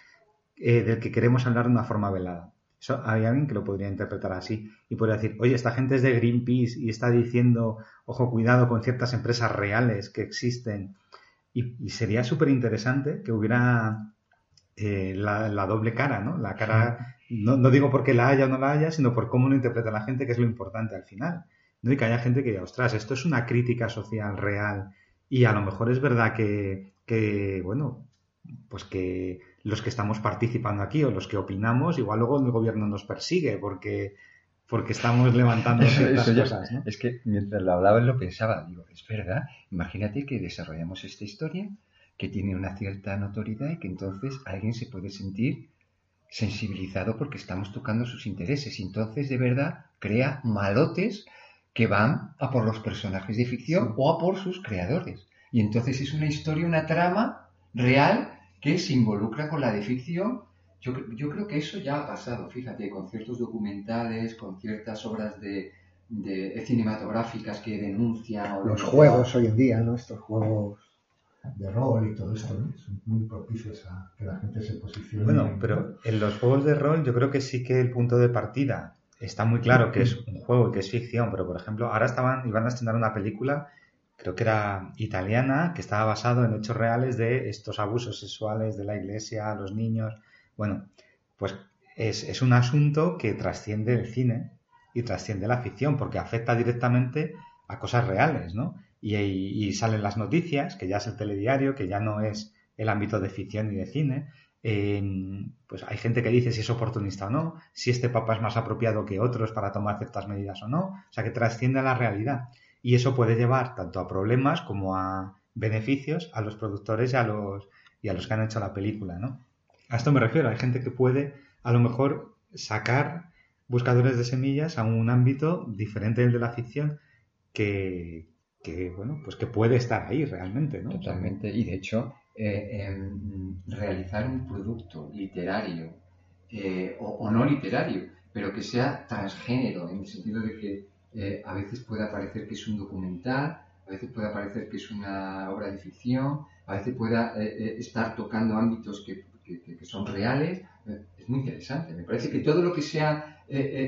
eh, del que queremos hablar de una forma velada. Eso, hay alguien que lo podría interpretar así y podría decir, oye, esta gente es de Greenpeace y está diciendo, ojo, cuidado con ciertas empresas reales que existen. Y, y sería súper interesante que hubiera eh, la, la doble cara, ¿no? La cara, no, no digo porque la haya o no la haya, sino por cómo lo interpreta la gente, que es lo importante al final. ¿no? Y que haya gente que diga, ostras, esto es una crítica social real y a lo mejor es verdad que, que, bueno, pues que los que estamos participando aquí o los que opinamos, igual luego el gobierno nos persigue porque, porque estamos levantando Eso- ciertas eso cosas, ¿no? Es que mientras lo hablaba lo pensaba, digo, es verdad, imagínate que desarrollamos esta historia que tiene una cierta notoriedad y que entonces alguien se puede sentir sensibilizado porque estamos tocando sus intereses y entonces de verdad crea malotes que van a por los personajes de ficción o a por sus creadores. Y entonces es una historia, una trama real que se involucra con la de ficción. Yo, yo creo que eso ya ha pasado, fíjate, con ciertos documentales, con ciertas obras de, de cinematográficas que denuncian o los juegos hoy en día, ¿no? Estos juegos de rol y todo esto, ¿no? Son muy propicios a que la gente se posicione. Bueno, pero en los juegos de rol yo creo que sí que el punto de partida está muy claro que es un juego y que es ficción, pero por ejemplo, ahora estaban, iban a estrenar una película, creo que era italiana, que estaba basado en hechos reales de estos abusos sexuales de la iglesia a los niños. Bueno, pues es, es un asunto que trasciende el cine y trasciende la ficción, porque afecta directamente a cosas reales, ¿no? Y, y salen las noticias, que ya es el telediario, que ya no es el ámbito de ficción y de cine. Pues hay gente que dice si es oportunista o no, si este papa es más apropiado que otros para tomar ciertas medidas o no, o sea que trasciende a la realidad. Y eso puede llevar tanto a problemas como a beneficios a los productores y a los, y a los que han hecho la película, ¿no? A esto me refiero, hay gente que puede a lo mejor sacar buscadores de semillas a un ámbito diferente del de la ficción que, que bueno, pues que puede estar ahí realmente, ¿no? Totalmente. Y de hecho, eh, em, realizar un producto literario eh, o, o no literario, pero que sea transgénero, en el sentido de que eh, a veces pueda parecer que es un documental, a veces pueda parecer que es una obra de ficción, a veces pueda eh, eh, estar tocando ámbitos que, que- que- son reales. Eh, Es muy interesante. Me parece que todo lo que sea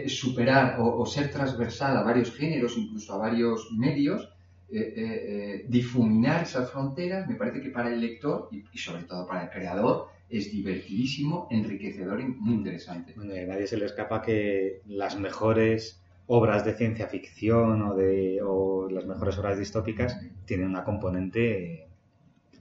superar o, o ser transversal a varios géneros, incluso a varios medios, eh, eh, eh, difuminar esas fronteras, me parece que para el lector y, y sobre todo para el creador es divertidísimo, enriquecedor y muy interesante. Bueno, y a nadie se le escapa que las mejores obras de ciencia ficción o, de, o las mejores obras distópicas tienen una componente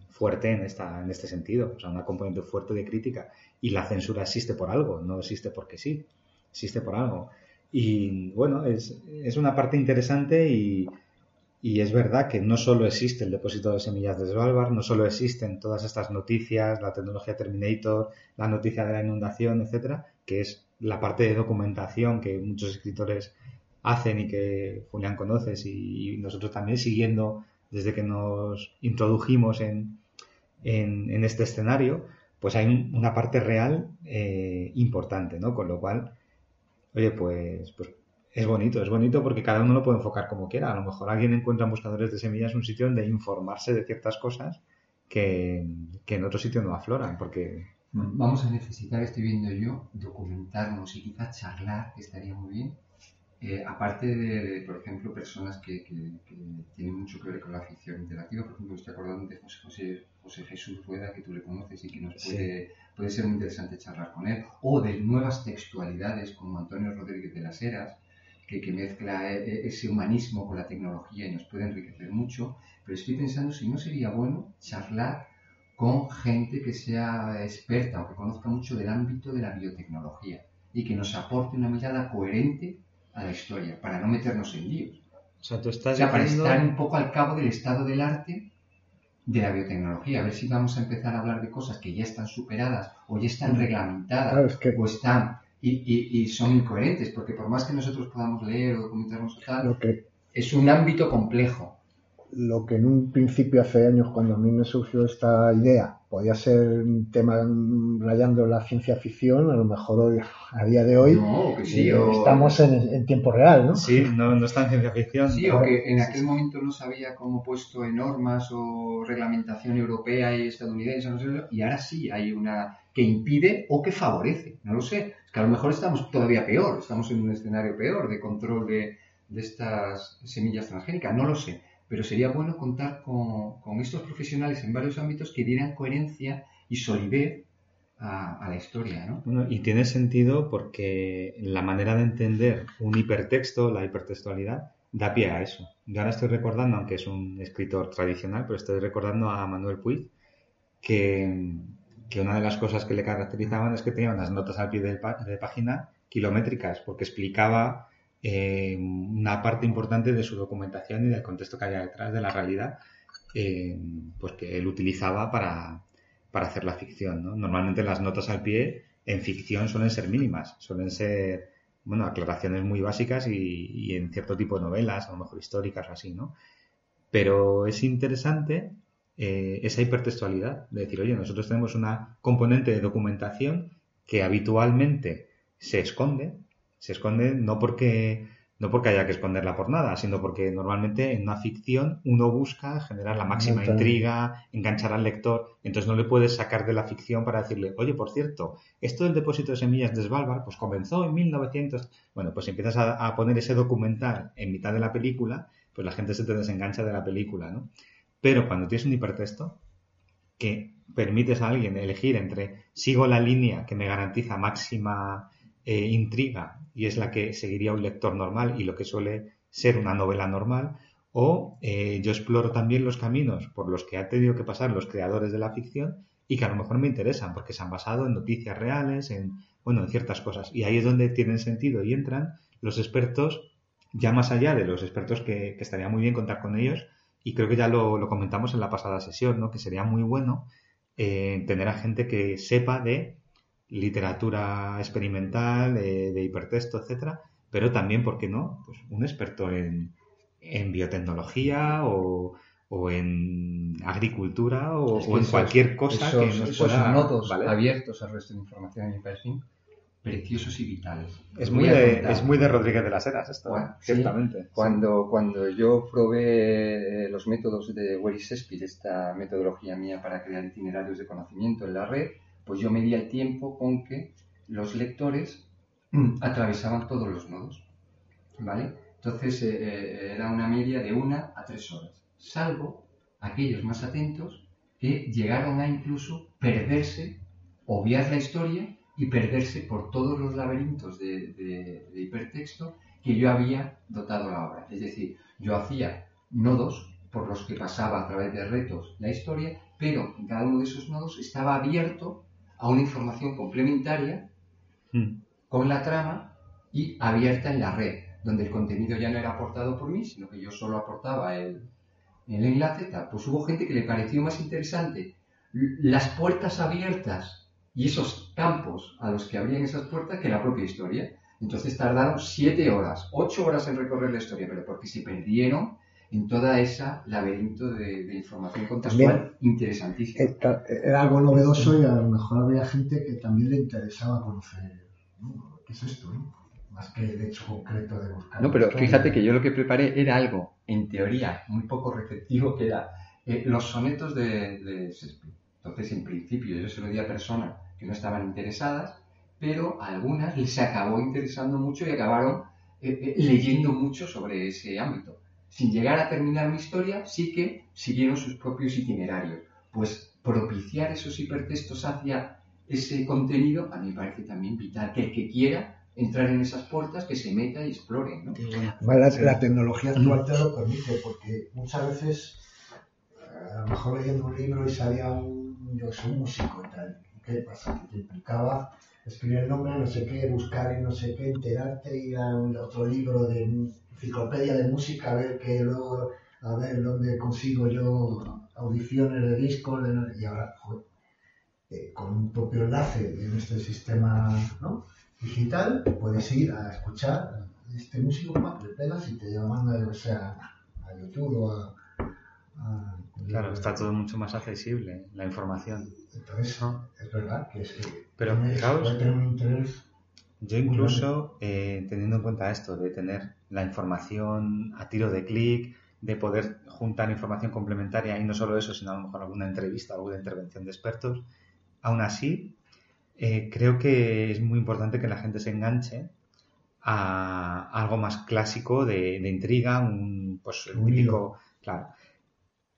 fuerte en, esta, en este sentido, o sea, una componente fuerte de crítica. Y la censura existe por algo, no existe porque sí, existe por algo. Y bueno, es, es una parte interesante y, y es verdad que no solo existe el depósito de semillas de Svalbard, no solo existen todas estas noticias, la tecnología Terminator, la noticia de la inundación, etcétera, que es la parte de documentación que muchos escritores hacen y que Julián conoces y, nosotros también siguiendo desde que nos introdujimos en, en, en este escenario, pues hay un- una parte real eh, importante, ¿no? Con lo cual, oye, pues, pues es bonito, es bonito porque cada uno lo puede enfocar como quiera. A lo mejor alguien encuentra en Buscadores de Semillas un sitio donde informarse de ciertas cosas que, que en otro sitio no afloran, porque Vamos a necesitar, estoy viendo yo, documentarnos y quizás charlar, que estaría muy bien. Eh, aparte de, por ejemplo, personas que, que- que tienen mucho que ver con la ficción interactiva, por ejemplo, estoy acordando de José, José, José Jesús Rueda, que tú le conoces y que nos Sí. puede, puede ser muy interesante charlar con él, o de nuevas textualidades como Antonio Rodríguez de las Heras, que, que mezcla eh, eh, ese humanismo con la tecnología y nos puede enriquecer mucho, pero estoy pensando si no sería bueno charlar con gente que sea experta o que conozca mucho del ámbito de la biotecnología y que nos aporte una mirada coherente a la historia, para no meternos en líos. O sea, tú O estás sea, para diciendo- estar un poco al cabo del estado del arte de la biotecnología, a ver si vamos a empezar a hablar de cosas que ya están superadas o ya están reglamentadas Claro, es que- o están y, y- y son incoherentes, porque por más que nosotros podamos leer o documentarnos tal, Lo que, es un ámbito complejo. lo que en un principio hace años, cuando a mí me surgió esta idea, podía ser un tema rayando la ciencia ficción, a lo mejor hoy, a día de hoy No, que sí, eh, o- estamos en, en tiempo real, ¿no? Sí, no, no está en ciencia ficción. Sí, o que en aquel momento no sabía cómo puesto en normas o reglamentación europea y estadounidense, no sé, y ahora sí hay una que impide o que favorece, no lo sé. Que a lo mejor estamos todavía peor, estamos en un escenario peor de control de, de estas semillas transgénicas, no lo sé. Pero sería bueno contar con, con estos profesionales en varios ámbitos que dieran coherencia y solidez a, a la historia, ¿no? Bueno, y tiene sentido porque la manera de entender un hipertexto, la hipertextualidad, da pie a eso. Yo ahora estoy recordando, aunque es un escritor tradicional, pero estoy recordando a Manuel Puig, que, que una de las cosas que le caracterizaban es que tenía unas notas al pie de, de página kilométricas, porque explicaba eh, una parte importante de su documentación y del contexto que había detrás de la realidad, eh, pues que él utilizaba para, para hacer la ficción. ¿no? Normalmente las notas al pie en ficción suelen ser mínimas, suelen ser bueno, aclaraciones muy básicas y, y en cierto tipo de novelas, a lo mejor históricas o así, ¿no? Pero es interesante eh, esa hipertextualidad, de decir, oye, nosotros tenemos una componente de documentación que habitualmente se esconde, se esconde no porque no porque haya que esconderla por nada, sino porque normalmente en una ficción uno busca generar la máxima intriga, enganchar al lector, entonces no le puedes sacar de la ficción para decirle, oye, por cierto, esto del depósito de semillas de Svalbard, pues comenzó en 1900. Bueno, pues si empiezas a, a poner ese documental en mitad de la película, pues la gente se te desengancha de la película, ¿no? Pero cuando tienes un hipertexto que permites a alguien elegir entre sigo la línea que me garantiza máxima eh, intriga y es la que seguiría un lector normal y lo que suele ser una novela normal, o eh, yo exploro también los caminos por los que han tenido que pasar los creadores de la ficción y que a lo mejor me interesan porque se han basado en noticias reales, en bueno, en ciertas cosas. Y ahí es donde tienen sentido y entran los expertos, ya más allá de los expertos que, que estaría muy bien contar con ellos, y creo que ya lo, lo comentamos en la pasada sesión, ¿no? que sería muy bueno eh, tener a gente que sepa de literatura experimental, eh, de hipertexto, etcétera, pero también, ¿por qué no? Pues un experto en, en biotecnología o, o en agricultura o, Es que o en esos- cualquier cosa esos, que nos esos pueda nodos valer. abiertos al resto de información y perfil, preciosos y vitales. Es muy, de, es muy de Rodríguez de las Heras esto, Bueno, sí. ciertamente. Cuando, cuando yo probé eh, los métodos de Willy Shakespeare, esta metodología mía para crear itinerarios de conocimiento en la red, pues yo medía el tiempo con que los lectores mm, atravesaban todos los nodos. ¿Vale? Entonces eh, eh, era una media de una a tres horas, salvo aquellos más atentos que llegaron a incluso perderse, obviar la historia y perderse por todos los laberintos de, de- de hipertexto que yo había dotado la obra. Es decir, yo hacía nodos por los que pasaba a través de retos la historia, pero en cada uno de esos nodos estaba abierto a una información complementaria Mm. con la trama y abierta en la red, donde el contenido ya no era aportado por mí, sino que yo solo aportaba el, el enlace. Tal. Pues hubo gente que le pareció más interesante las puertas abiertas y esos campos a los que abrían esas puertas que la propia historia. Entonces tardaron siete horas, ocho horas en recorrer la historia, pero porque se perdieron en toda esa laberinto de, de información contextual interesantísima. Era era algo novedoso y a lo mejor había gente que también le interesaba conocer ¿no? qué es esto, más que el hecho concreto de buscar. No, pero fíjate que yo lo que preparé era algo, en teoría, muy poco receptivo, que era eh, los sonetos de, de Shakespeare. Entonces, en principio, yo se lo di a personas que no estaban interesadas, pero a algunas les acabó interesando mucho y acabaron eh, eh, leyendo mucho sobre ese ámbito. Sin llegar a terminar mi historia, sí que siguieron sus propios itinerarios. Pues propiciar esos hipertextos hacia ese contenido a mí me parece también vital. Que el que quiera entrar en esas puertas, que se meta y explore, ¿no? La, la tecnología actual te lo permite, porque muchas veces, a lo mejor leyendo un libro y salía un yo soy un músico y tal. ¿Qué pasa? Que te implicaba escribir el nombre, no sé qué, buscar y no sé qué, enterarte, ir a un- otro libro de enciclopedia de música, a ver qué luego, a ver dónde consigo yo audiciones de discos, de- y ahora, joder, eh, con un propio enlace en este sistema digital, puedes ir a escuchar este músico, le pegas y te manda, o sea, a YouTube o a... a- Claro, está todo mucho más accesible, la información. Entonces, ¿no? es verdad que que Pero fijaos- Yo incluso, eh, teniendo en cuenta esto, de tener la información a tiro de clic, de poder juntar información complementaria y no solo eso, sino a lo mejor alguna entrevista, alguna intervención de expertos, aún así, eh, creo que es muy importante que la gente se enganche a algo más clásico de, de intriga, un, pues el Un típico, claro.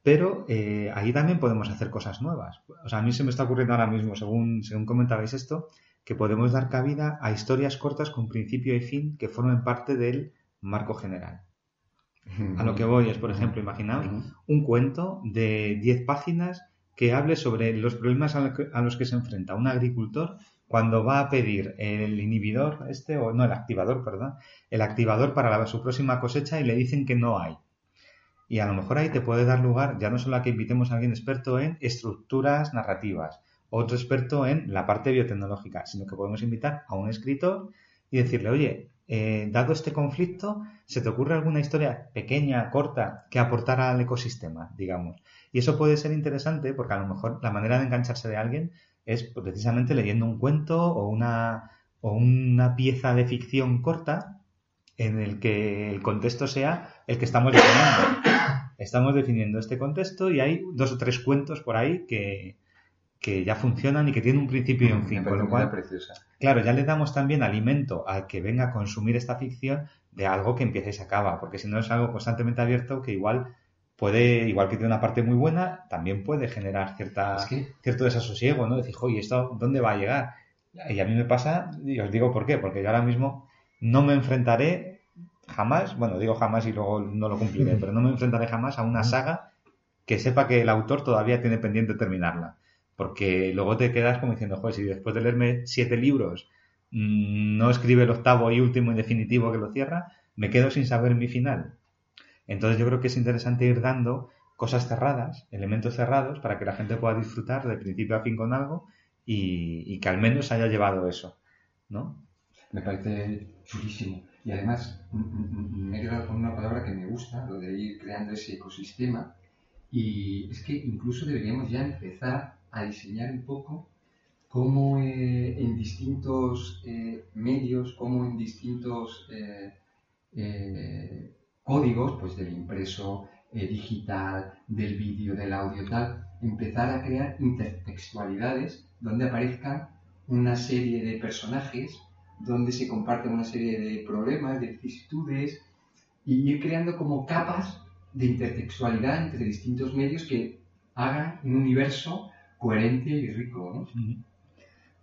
Pero eh, ahí también podemos hacer cosas nuevas. O sea, a mí se me está ocurriendo ahora mismo, según, según comentabais esto, que podemos dar cabida a historias cortas con principio y fin que formen parte del marco general. A lo que voy es, por ejemplo, imaginaos un cuento de 10 páginas que hable sobre los problemas a los que se enfrenta un agricultor cuando va a pedir el inhibidor, este, o no, el activador, perdón, el activador para la- su próxima cosecha y le dicen que no hay. Y a lo mejor ahí te puede dar lugar ya no solo a que invitemos a alguien experto en estructuras narrativas, otro experto en la parte biotecnológica, sino que podemos invitar a un escritor y decirle, oye, eh, dado este conflicto, ¿se te ocurre alguna historia pequeña, corta, que aportara al ecosistema, digamos? Y eso puede ser interesante porque a lo mejor la manera de engancharse de alguien es precisamente leyendo un cuento o una, o una pieza de ficción corta en el que el contexto sea el que estamos definiendo. Estamos definiendo este contexto y hay dos o tres cuentos por ahí que, que ya funcionan y que tienen un principio y un fin. Me Con lo cual, preciosa. Claro, ya le damos también alimento al que venga a consumir esta ficción de algo que empieza y se acaba, porque si no es algo constantemente abierto que igual puede, igual que tiene una parte muy buena, también puede generar cierta, Es que cierto desasosiego, ¿no? Decir, oye, ¿esto dónde va a llegar? Y a mí me pasa, y os digo por qué, porque yo ahora mismo no me enfrentaré jamás, bueno, digo jamás y luego no lo cumpliré, pero no me enfrentaré jamás a una saga que sepa que el autor todavía tiene pendiente terminarla. Porque luego te quedas como diciendo, joder, si después de leerme siete libros mm, no escribe el octavo y último y definitivo que lo cierra, me quedo sin saber mi final. Entonces yo creo que es interesante ir dando cosas cerradas, elementos cerrados, para que la gente pueda disfrutar de principio a fin con algo y, y que al menos haya llevado eso, ¿no? Me parece chulísimo. Y además, me he quedado con una palabra que me gusta, lo de ir creando ese ecosistema. Y es que incluso deberíamos ya empezar a diseñar un poco cómo eh, en distintos eh, medios, cómo en distintos eh, códigos, pues del impreso, digital, del vídeo, del audio, tal, empezar a crear intertextualidades donde aparezcan una serie de personajes, donde se comparten una serie de problemas, de vicisitudes, y ir creando como capas de intertextualidad entre distintos medios que hagan un universo coherente y rico, ¿no?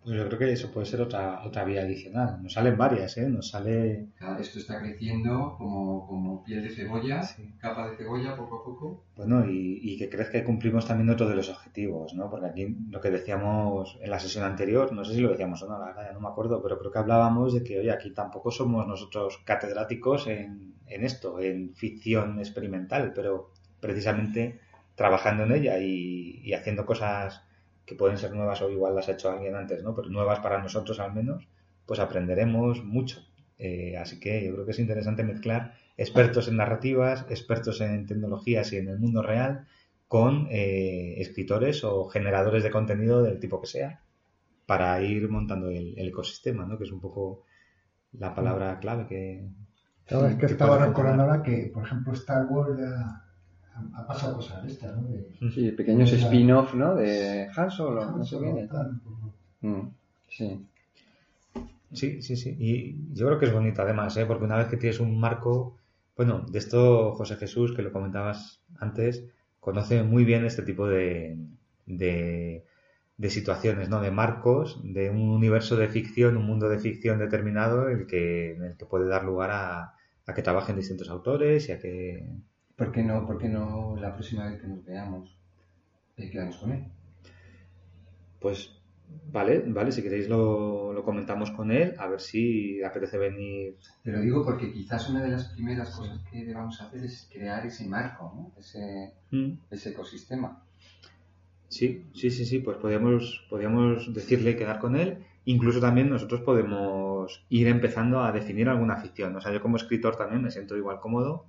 Pues yo creo que eso puede ser otra, otra vía adicional. Nos salen varias, ¿eh? Nos sale... Esto está creciendo como, como piel de cebolla, Sí. capa de cebolla poco a poco. Bueno, y, y que crees que cumplimos también otro de los objetivos, ¿no? Porque aquí lo que decíamos en la sesión anterior, no sé si lo decíamos o no, la verdad, ya no me acuerdo, pero creo que hablábamos de que, oye, aquí tampoco somos nosotros catedráticos en, en esto, en ficción experimental, pero precisamente trabajando en ella y, y haciendo cosas que pueden ser nuevas o igual las ha hecho alguien antes, ¿no? Pero nuevas para nosotros al menos, pues aprenderemos mucho. Eh, así que yo creo que es interesante mezclar expertos en narrativas, expertos en tecnologías y en el mundo real, con eh, escritores o generadores de contenido del tipo que sea, para ir montando el, el ecosistema, ¿no? Que es un poco la palabra clave que... Claro, es que que estaba recordando ahora que, por ejemplo, Star Wars ya ha, pasado cosas de estas, ¿no? De, Sí, pequeños spin-off, ¿no? De Han Solo, no sé y tal. Mm, Sí. Sí, sí, sí. Y yo creo que es bonito además, ¿eh? Porque una vez que tienes un marco, bueno, de esto José Jesús, que lo comentabas antes, conoce muy bien este tipo de, de, de situaciones, ¿no? De marcos, de un universo de ficción, un mundo de ficción determinado, el que, en el que puede dar lugar a, a que trabajen distintos autores y a que... ¿Por qué no, por qué no la próxima vez que nos veamos eh, quedamos con él? pues vale, vale, si queréis lo, lo comentamos con él, a ver si le apetece venir. Te lo digo porque quizás una de las primeras cosas que debamos hacer es crear ese marco, ¿no? ese, Mm. ese ecosistema. Sí, sí, sí, sí, pues podríamos, podríamos decirle quedar con él. Incluso también nosotros podemos ir empezando a definir alguna ficción. O sea, yo como escritor también me siento igual cómodo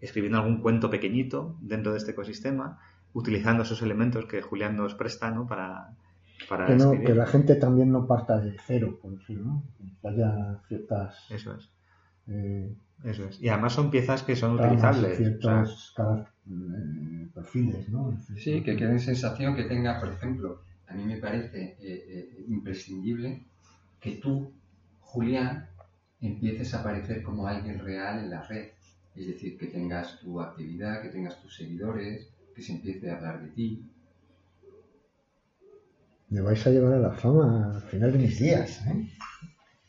escribiendo algún cuento pequeñito dentro de este ecosistema, utilizando esos elementos que Julián nos presta, ¿no? Para, para Que, no, que la gente también no parta de cero, por decirlo, ¿no? Que haya ciertas Eso es, eh, eso es. Y además son piezas que son utilizables. o sea, ciertos cada- eh, perfiles, ¿no? Sí, que quede en sensación que tenga, por ejemplo, a mí me parece eh, eh, imprescindible que tú, Julián, empieces a aparecer como alguien real en la red. Es decir, que tengas tu actividad, que tengas tus seguidores, que se empiece a hablar de ti. Me vais a llevar a la fama al final de mis días, ¿eh?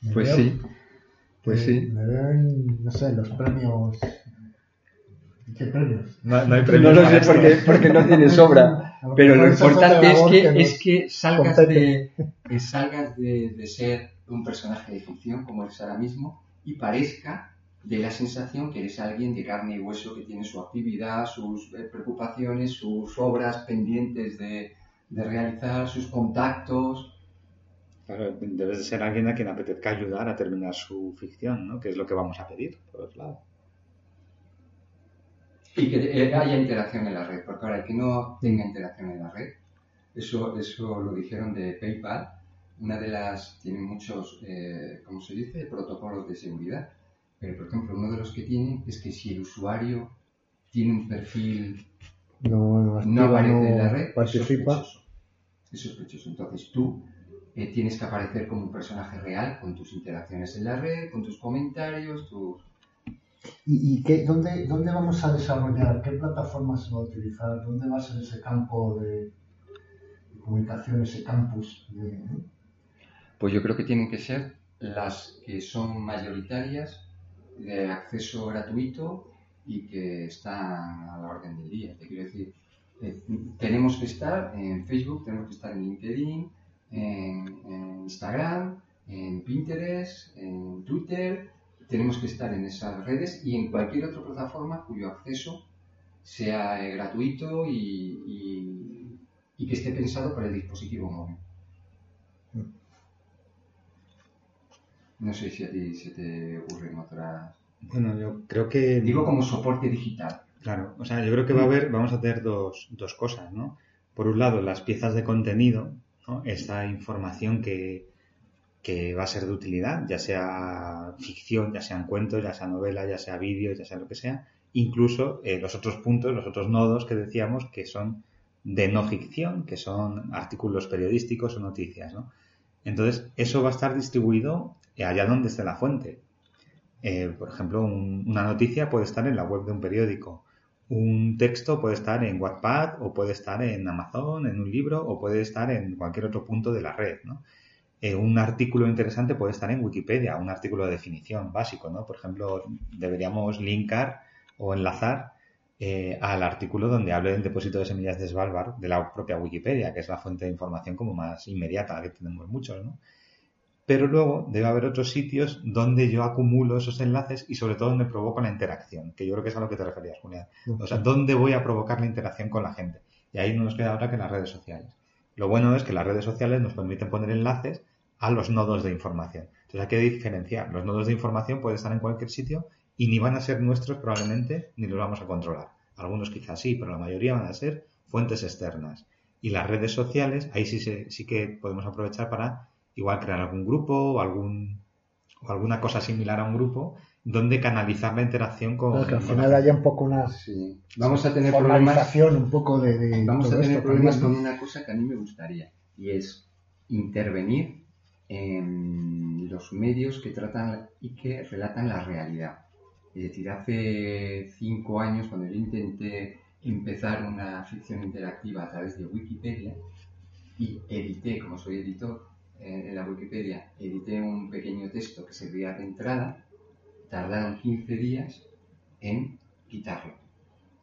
Me Pues veo- sí, pues me- sí. Me veo en, no sé, los premios... ¿Qué premios? no, no hay No premios lo sé porque, porque no tienes obra. Pero lo importante es que, es que salgas, compete. de, que salgas de, de ser un personaje de ficción como eres ahora mismo y parezca de la sensación que eres alguien de carne y hueso que tiene su actividad, sus eh, preocupaciones, sus obras pendientes de, de realizar, sus contactos. Claro, debes de ser alguien a quien apetezca ayudar a terminar su ficción, ¿no? Que es lo que vamos a pedir, por otro lado. Y que eh, haya interacción en la red, porque ahora el que no tenga interacción en la red, eso, eso lo dijeron de PayPal, una de las, tiene muchos, eh, ¿cómo se dice?, protocolos de seguridad, pero por ejemplo uno de los que tienen es que si el usuario tiene un perfil, No, no activa, aparece en la no red, es participa. sospechoso. Es sospechoso. Entonces tú eh, tienes que aparecer como un personaje real con tus interacciones en la red, con tus comentarios, tus... ¿Y, y qué, dónde, dónde vamos a desarrollar? ¿Qué plataforma se va a utilizar? ¿Dónde va a ser ese campo de, de comunicación, ese campus? de- Pues yo creo que tienen que ser las que son mayoritarias, de acceso gratuito y que están a la orden del día. Te quiero decir, eh, tenemos que estar en Facebook, tenemos que estar en LinkedIn, en, Instagram, en Pinterest, en Twitter, tenemos que estar en esas redes y en cualquier otra plataforma cuyo acceso sea eh, gratuito y que esté pensado para el dispositivo móvil. No sé si a ti se te ocurren otras. Bueno, yo creo que... Digo como soporte digital. Claro, o sea, yo creo que va a haber, vamos a tener dos, dos cosas, ¿no? Por un lado, las piezas de contenido, ¿no? Esta información que, que va a ser de utilidad, ya sea ficción, ya sean cuentos, ya sea novela, ya sea vídeo, ya sea lo que sea, incluso eh, los otros puntos, los otros nodos que decíamos que son de no ficción, que son artículos periodísticos o noticias, ¿no? Entonces, eso va a estar distribuido allá donde esté la fuente. Eh, por ejemplo, un- una noticia puede estar en la web de un periódico, un texto puede estar en Wattpad o puede estar en Amazon, en un libro o puede estar en cualquier otro punto de la red, ¿no? Eh, un artículo interesante puede estar en Wikipedia, un artículo de definición básico, ¿no? Por ejemplo, deberíamos linkar o enlazar eh, al artículo donde hable del depósito de semillas de Svalbard de la propia Wikipedia, que es la fuente de información como más inmediata, que tenemos muchos, ¿no? Pero luego debe haber otros sitios donde yo acumulo esos enlaces y sobre todo donde provoco la interacción, que yo creo que es a lo que te referías, Julián. O sea, ¿dónde voy a provocar la interacción con la gente? Y ahí no nos queda otra que las redes sociales. Lo bueno es que las redes sociales nos permiten poner enlaces a los nodos de información. Entonces hay que diferenciar. Los nodos de información pueden estar en cualquier sitio y ni van a ser nuestros probablemente, ni los vamos a controlar. Algunos quizás sí, pero la mayoría van a ser fuentes externas. Y las redes sociales, ahí sí, que podemos aprovechar para igual crear algún grupo o, algún, o alguna cosa similar a un grupo donde canalizar la interacción con... Claro, que al final haya un poco una Sí. Vamos a tener problemas. un poco de, de Vamos a tener problemas también, con una cosa que a mí me gustaría y es intervenir en los medios que tratan y que relatan la realidad. Es decir, hace cinco años cuando yo intenté empezar una ficción interactiva a través de Wikipedia y edité, como soy editor en la Wikipedia, edité un pequeño texto que servía de entrada, tardaron 15 días en quitarlo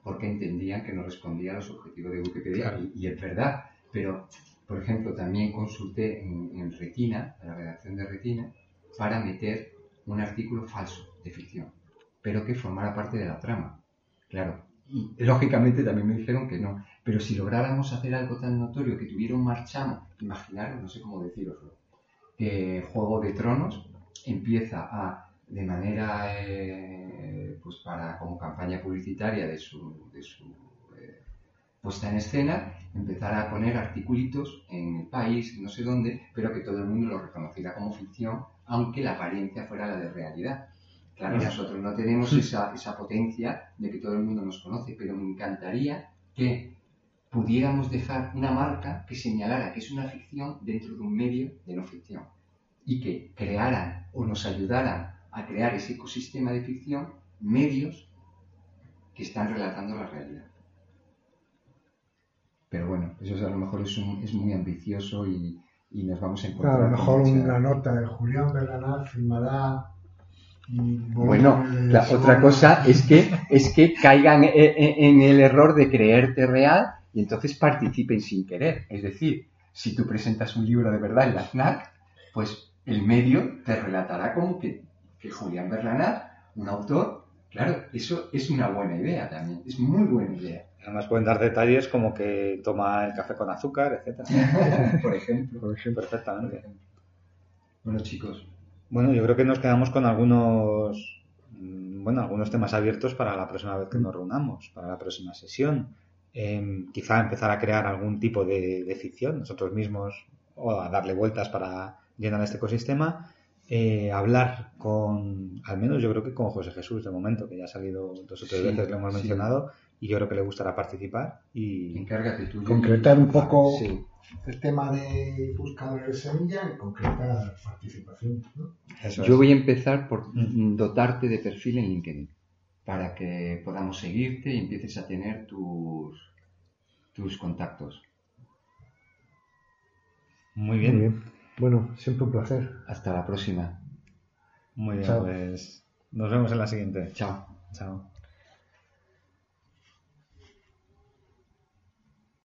porque entendían que no respondía a los objetivos de Wikipedia Claro. y, y es verdad, pero por ejemplo, también consulté en, en Retina, en la redacción de Retina, para meter un artículo falso de ficción, pero que formara parte de la trama. Claro, y lógicamente también me dijeron que no. Pero si lográramos hacer algo tan notorio que tuviera un marchamo, imaginaros, no sé cómo deciroslo, que Juego de Tronos empieza a, de manera, eh, pues para, como campaña publicitaria de su, de su eh, puesta en escena, empezar a poner articulitos en el país, no sé dónde, pero que todo el mundo lo reconociera como ficción, aunque la apariencia fuera la de realidad. Claro, nosotros no tenemos esa, esa potencia de que todo el mundo nos conoce, pero me encantaría que pudiéramos dejar una marca que señalara que es una ficción dentro de un medio de no ficción y que crearan o nos ayudaran a crear ese ecosistema de ficción medios que están relatando la realidad. Pero bueno, eso es, a lo mejor es, un- es muy ambicioso y, y nos vamos a encontrar. Claro, a lo mejor mucha- una nota de Julián Berganat firmará. Bueno, la otra cosa es que, es que caigan e- e- en el error de creerte real y entonces participen sin querer. Es decir, si tú presentas un libro de verdad en la FNAC, pues el medio te relatará como que, que Julián Berlanat, un autor, claro, eso es una buena idea también, es muy buena idea. Además pueden dar detalles como que toma el café con azúcar, etcétera. Por ejemplo. Perfectamente. Bueno, chicos, Bueno, yo creo que nos quedamos con algunos, mm, bueno, algunos temas abiertos para la próxima vez que nos reunamos, para la próxima sesión. Em, quizá empezar a crear algún tipo de, de ficción nosotros mismos o a darle vueltas para llenar este ecosistema. Eh, hablar con, al menos yo creo que con José Jesús de momento, que ya ha salido dos o tres Sí, veces, lo hemos sí. mencionado, y yo creo que le gustará participar. Y encárgate tú. Concretar un poco Sí. el tema de buscadores de semilla y concretar participación. ¿no? eso Yo es. voy a empezar por dotarte de perfil en LinkedIn para que podamos seguirte y empieces a tener tus, tus contactos. Muy bien. Bueno, siempre un placer. Hasta la próxima. Muy bien, Chao. pues nos vemos en la siguiente. Chao. Chao.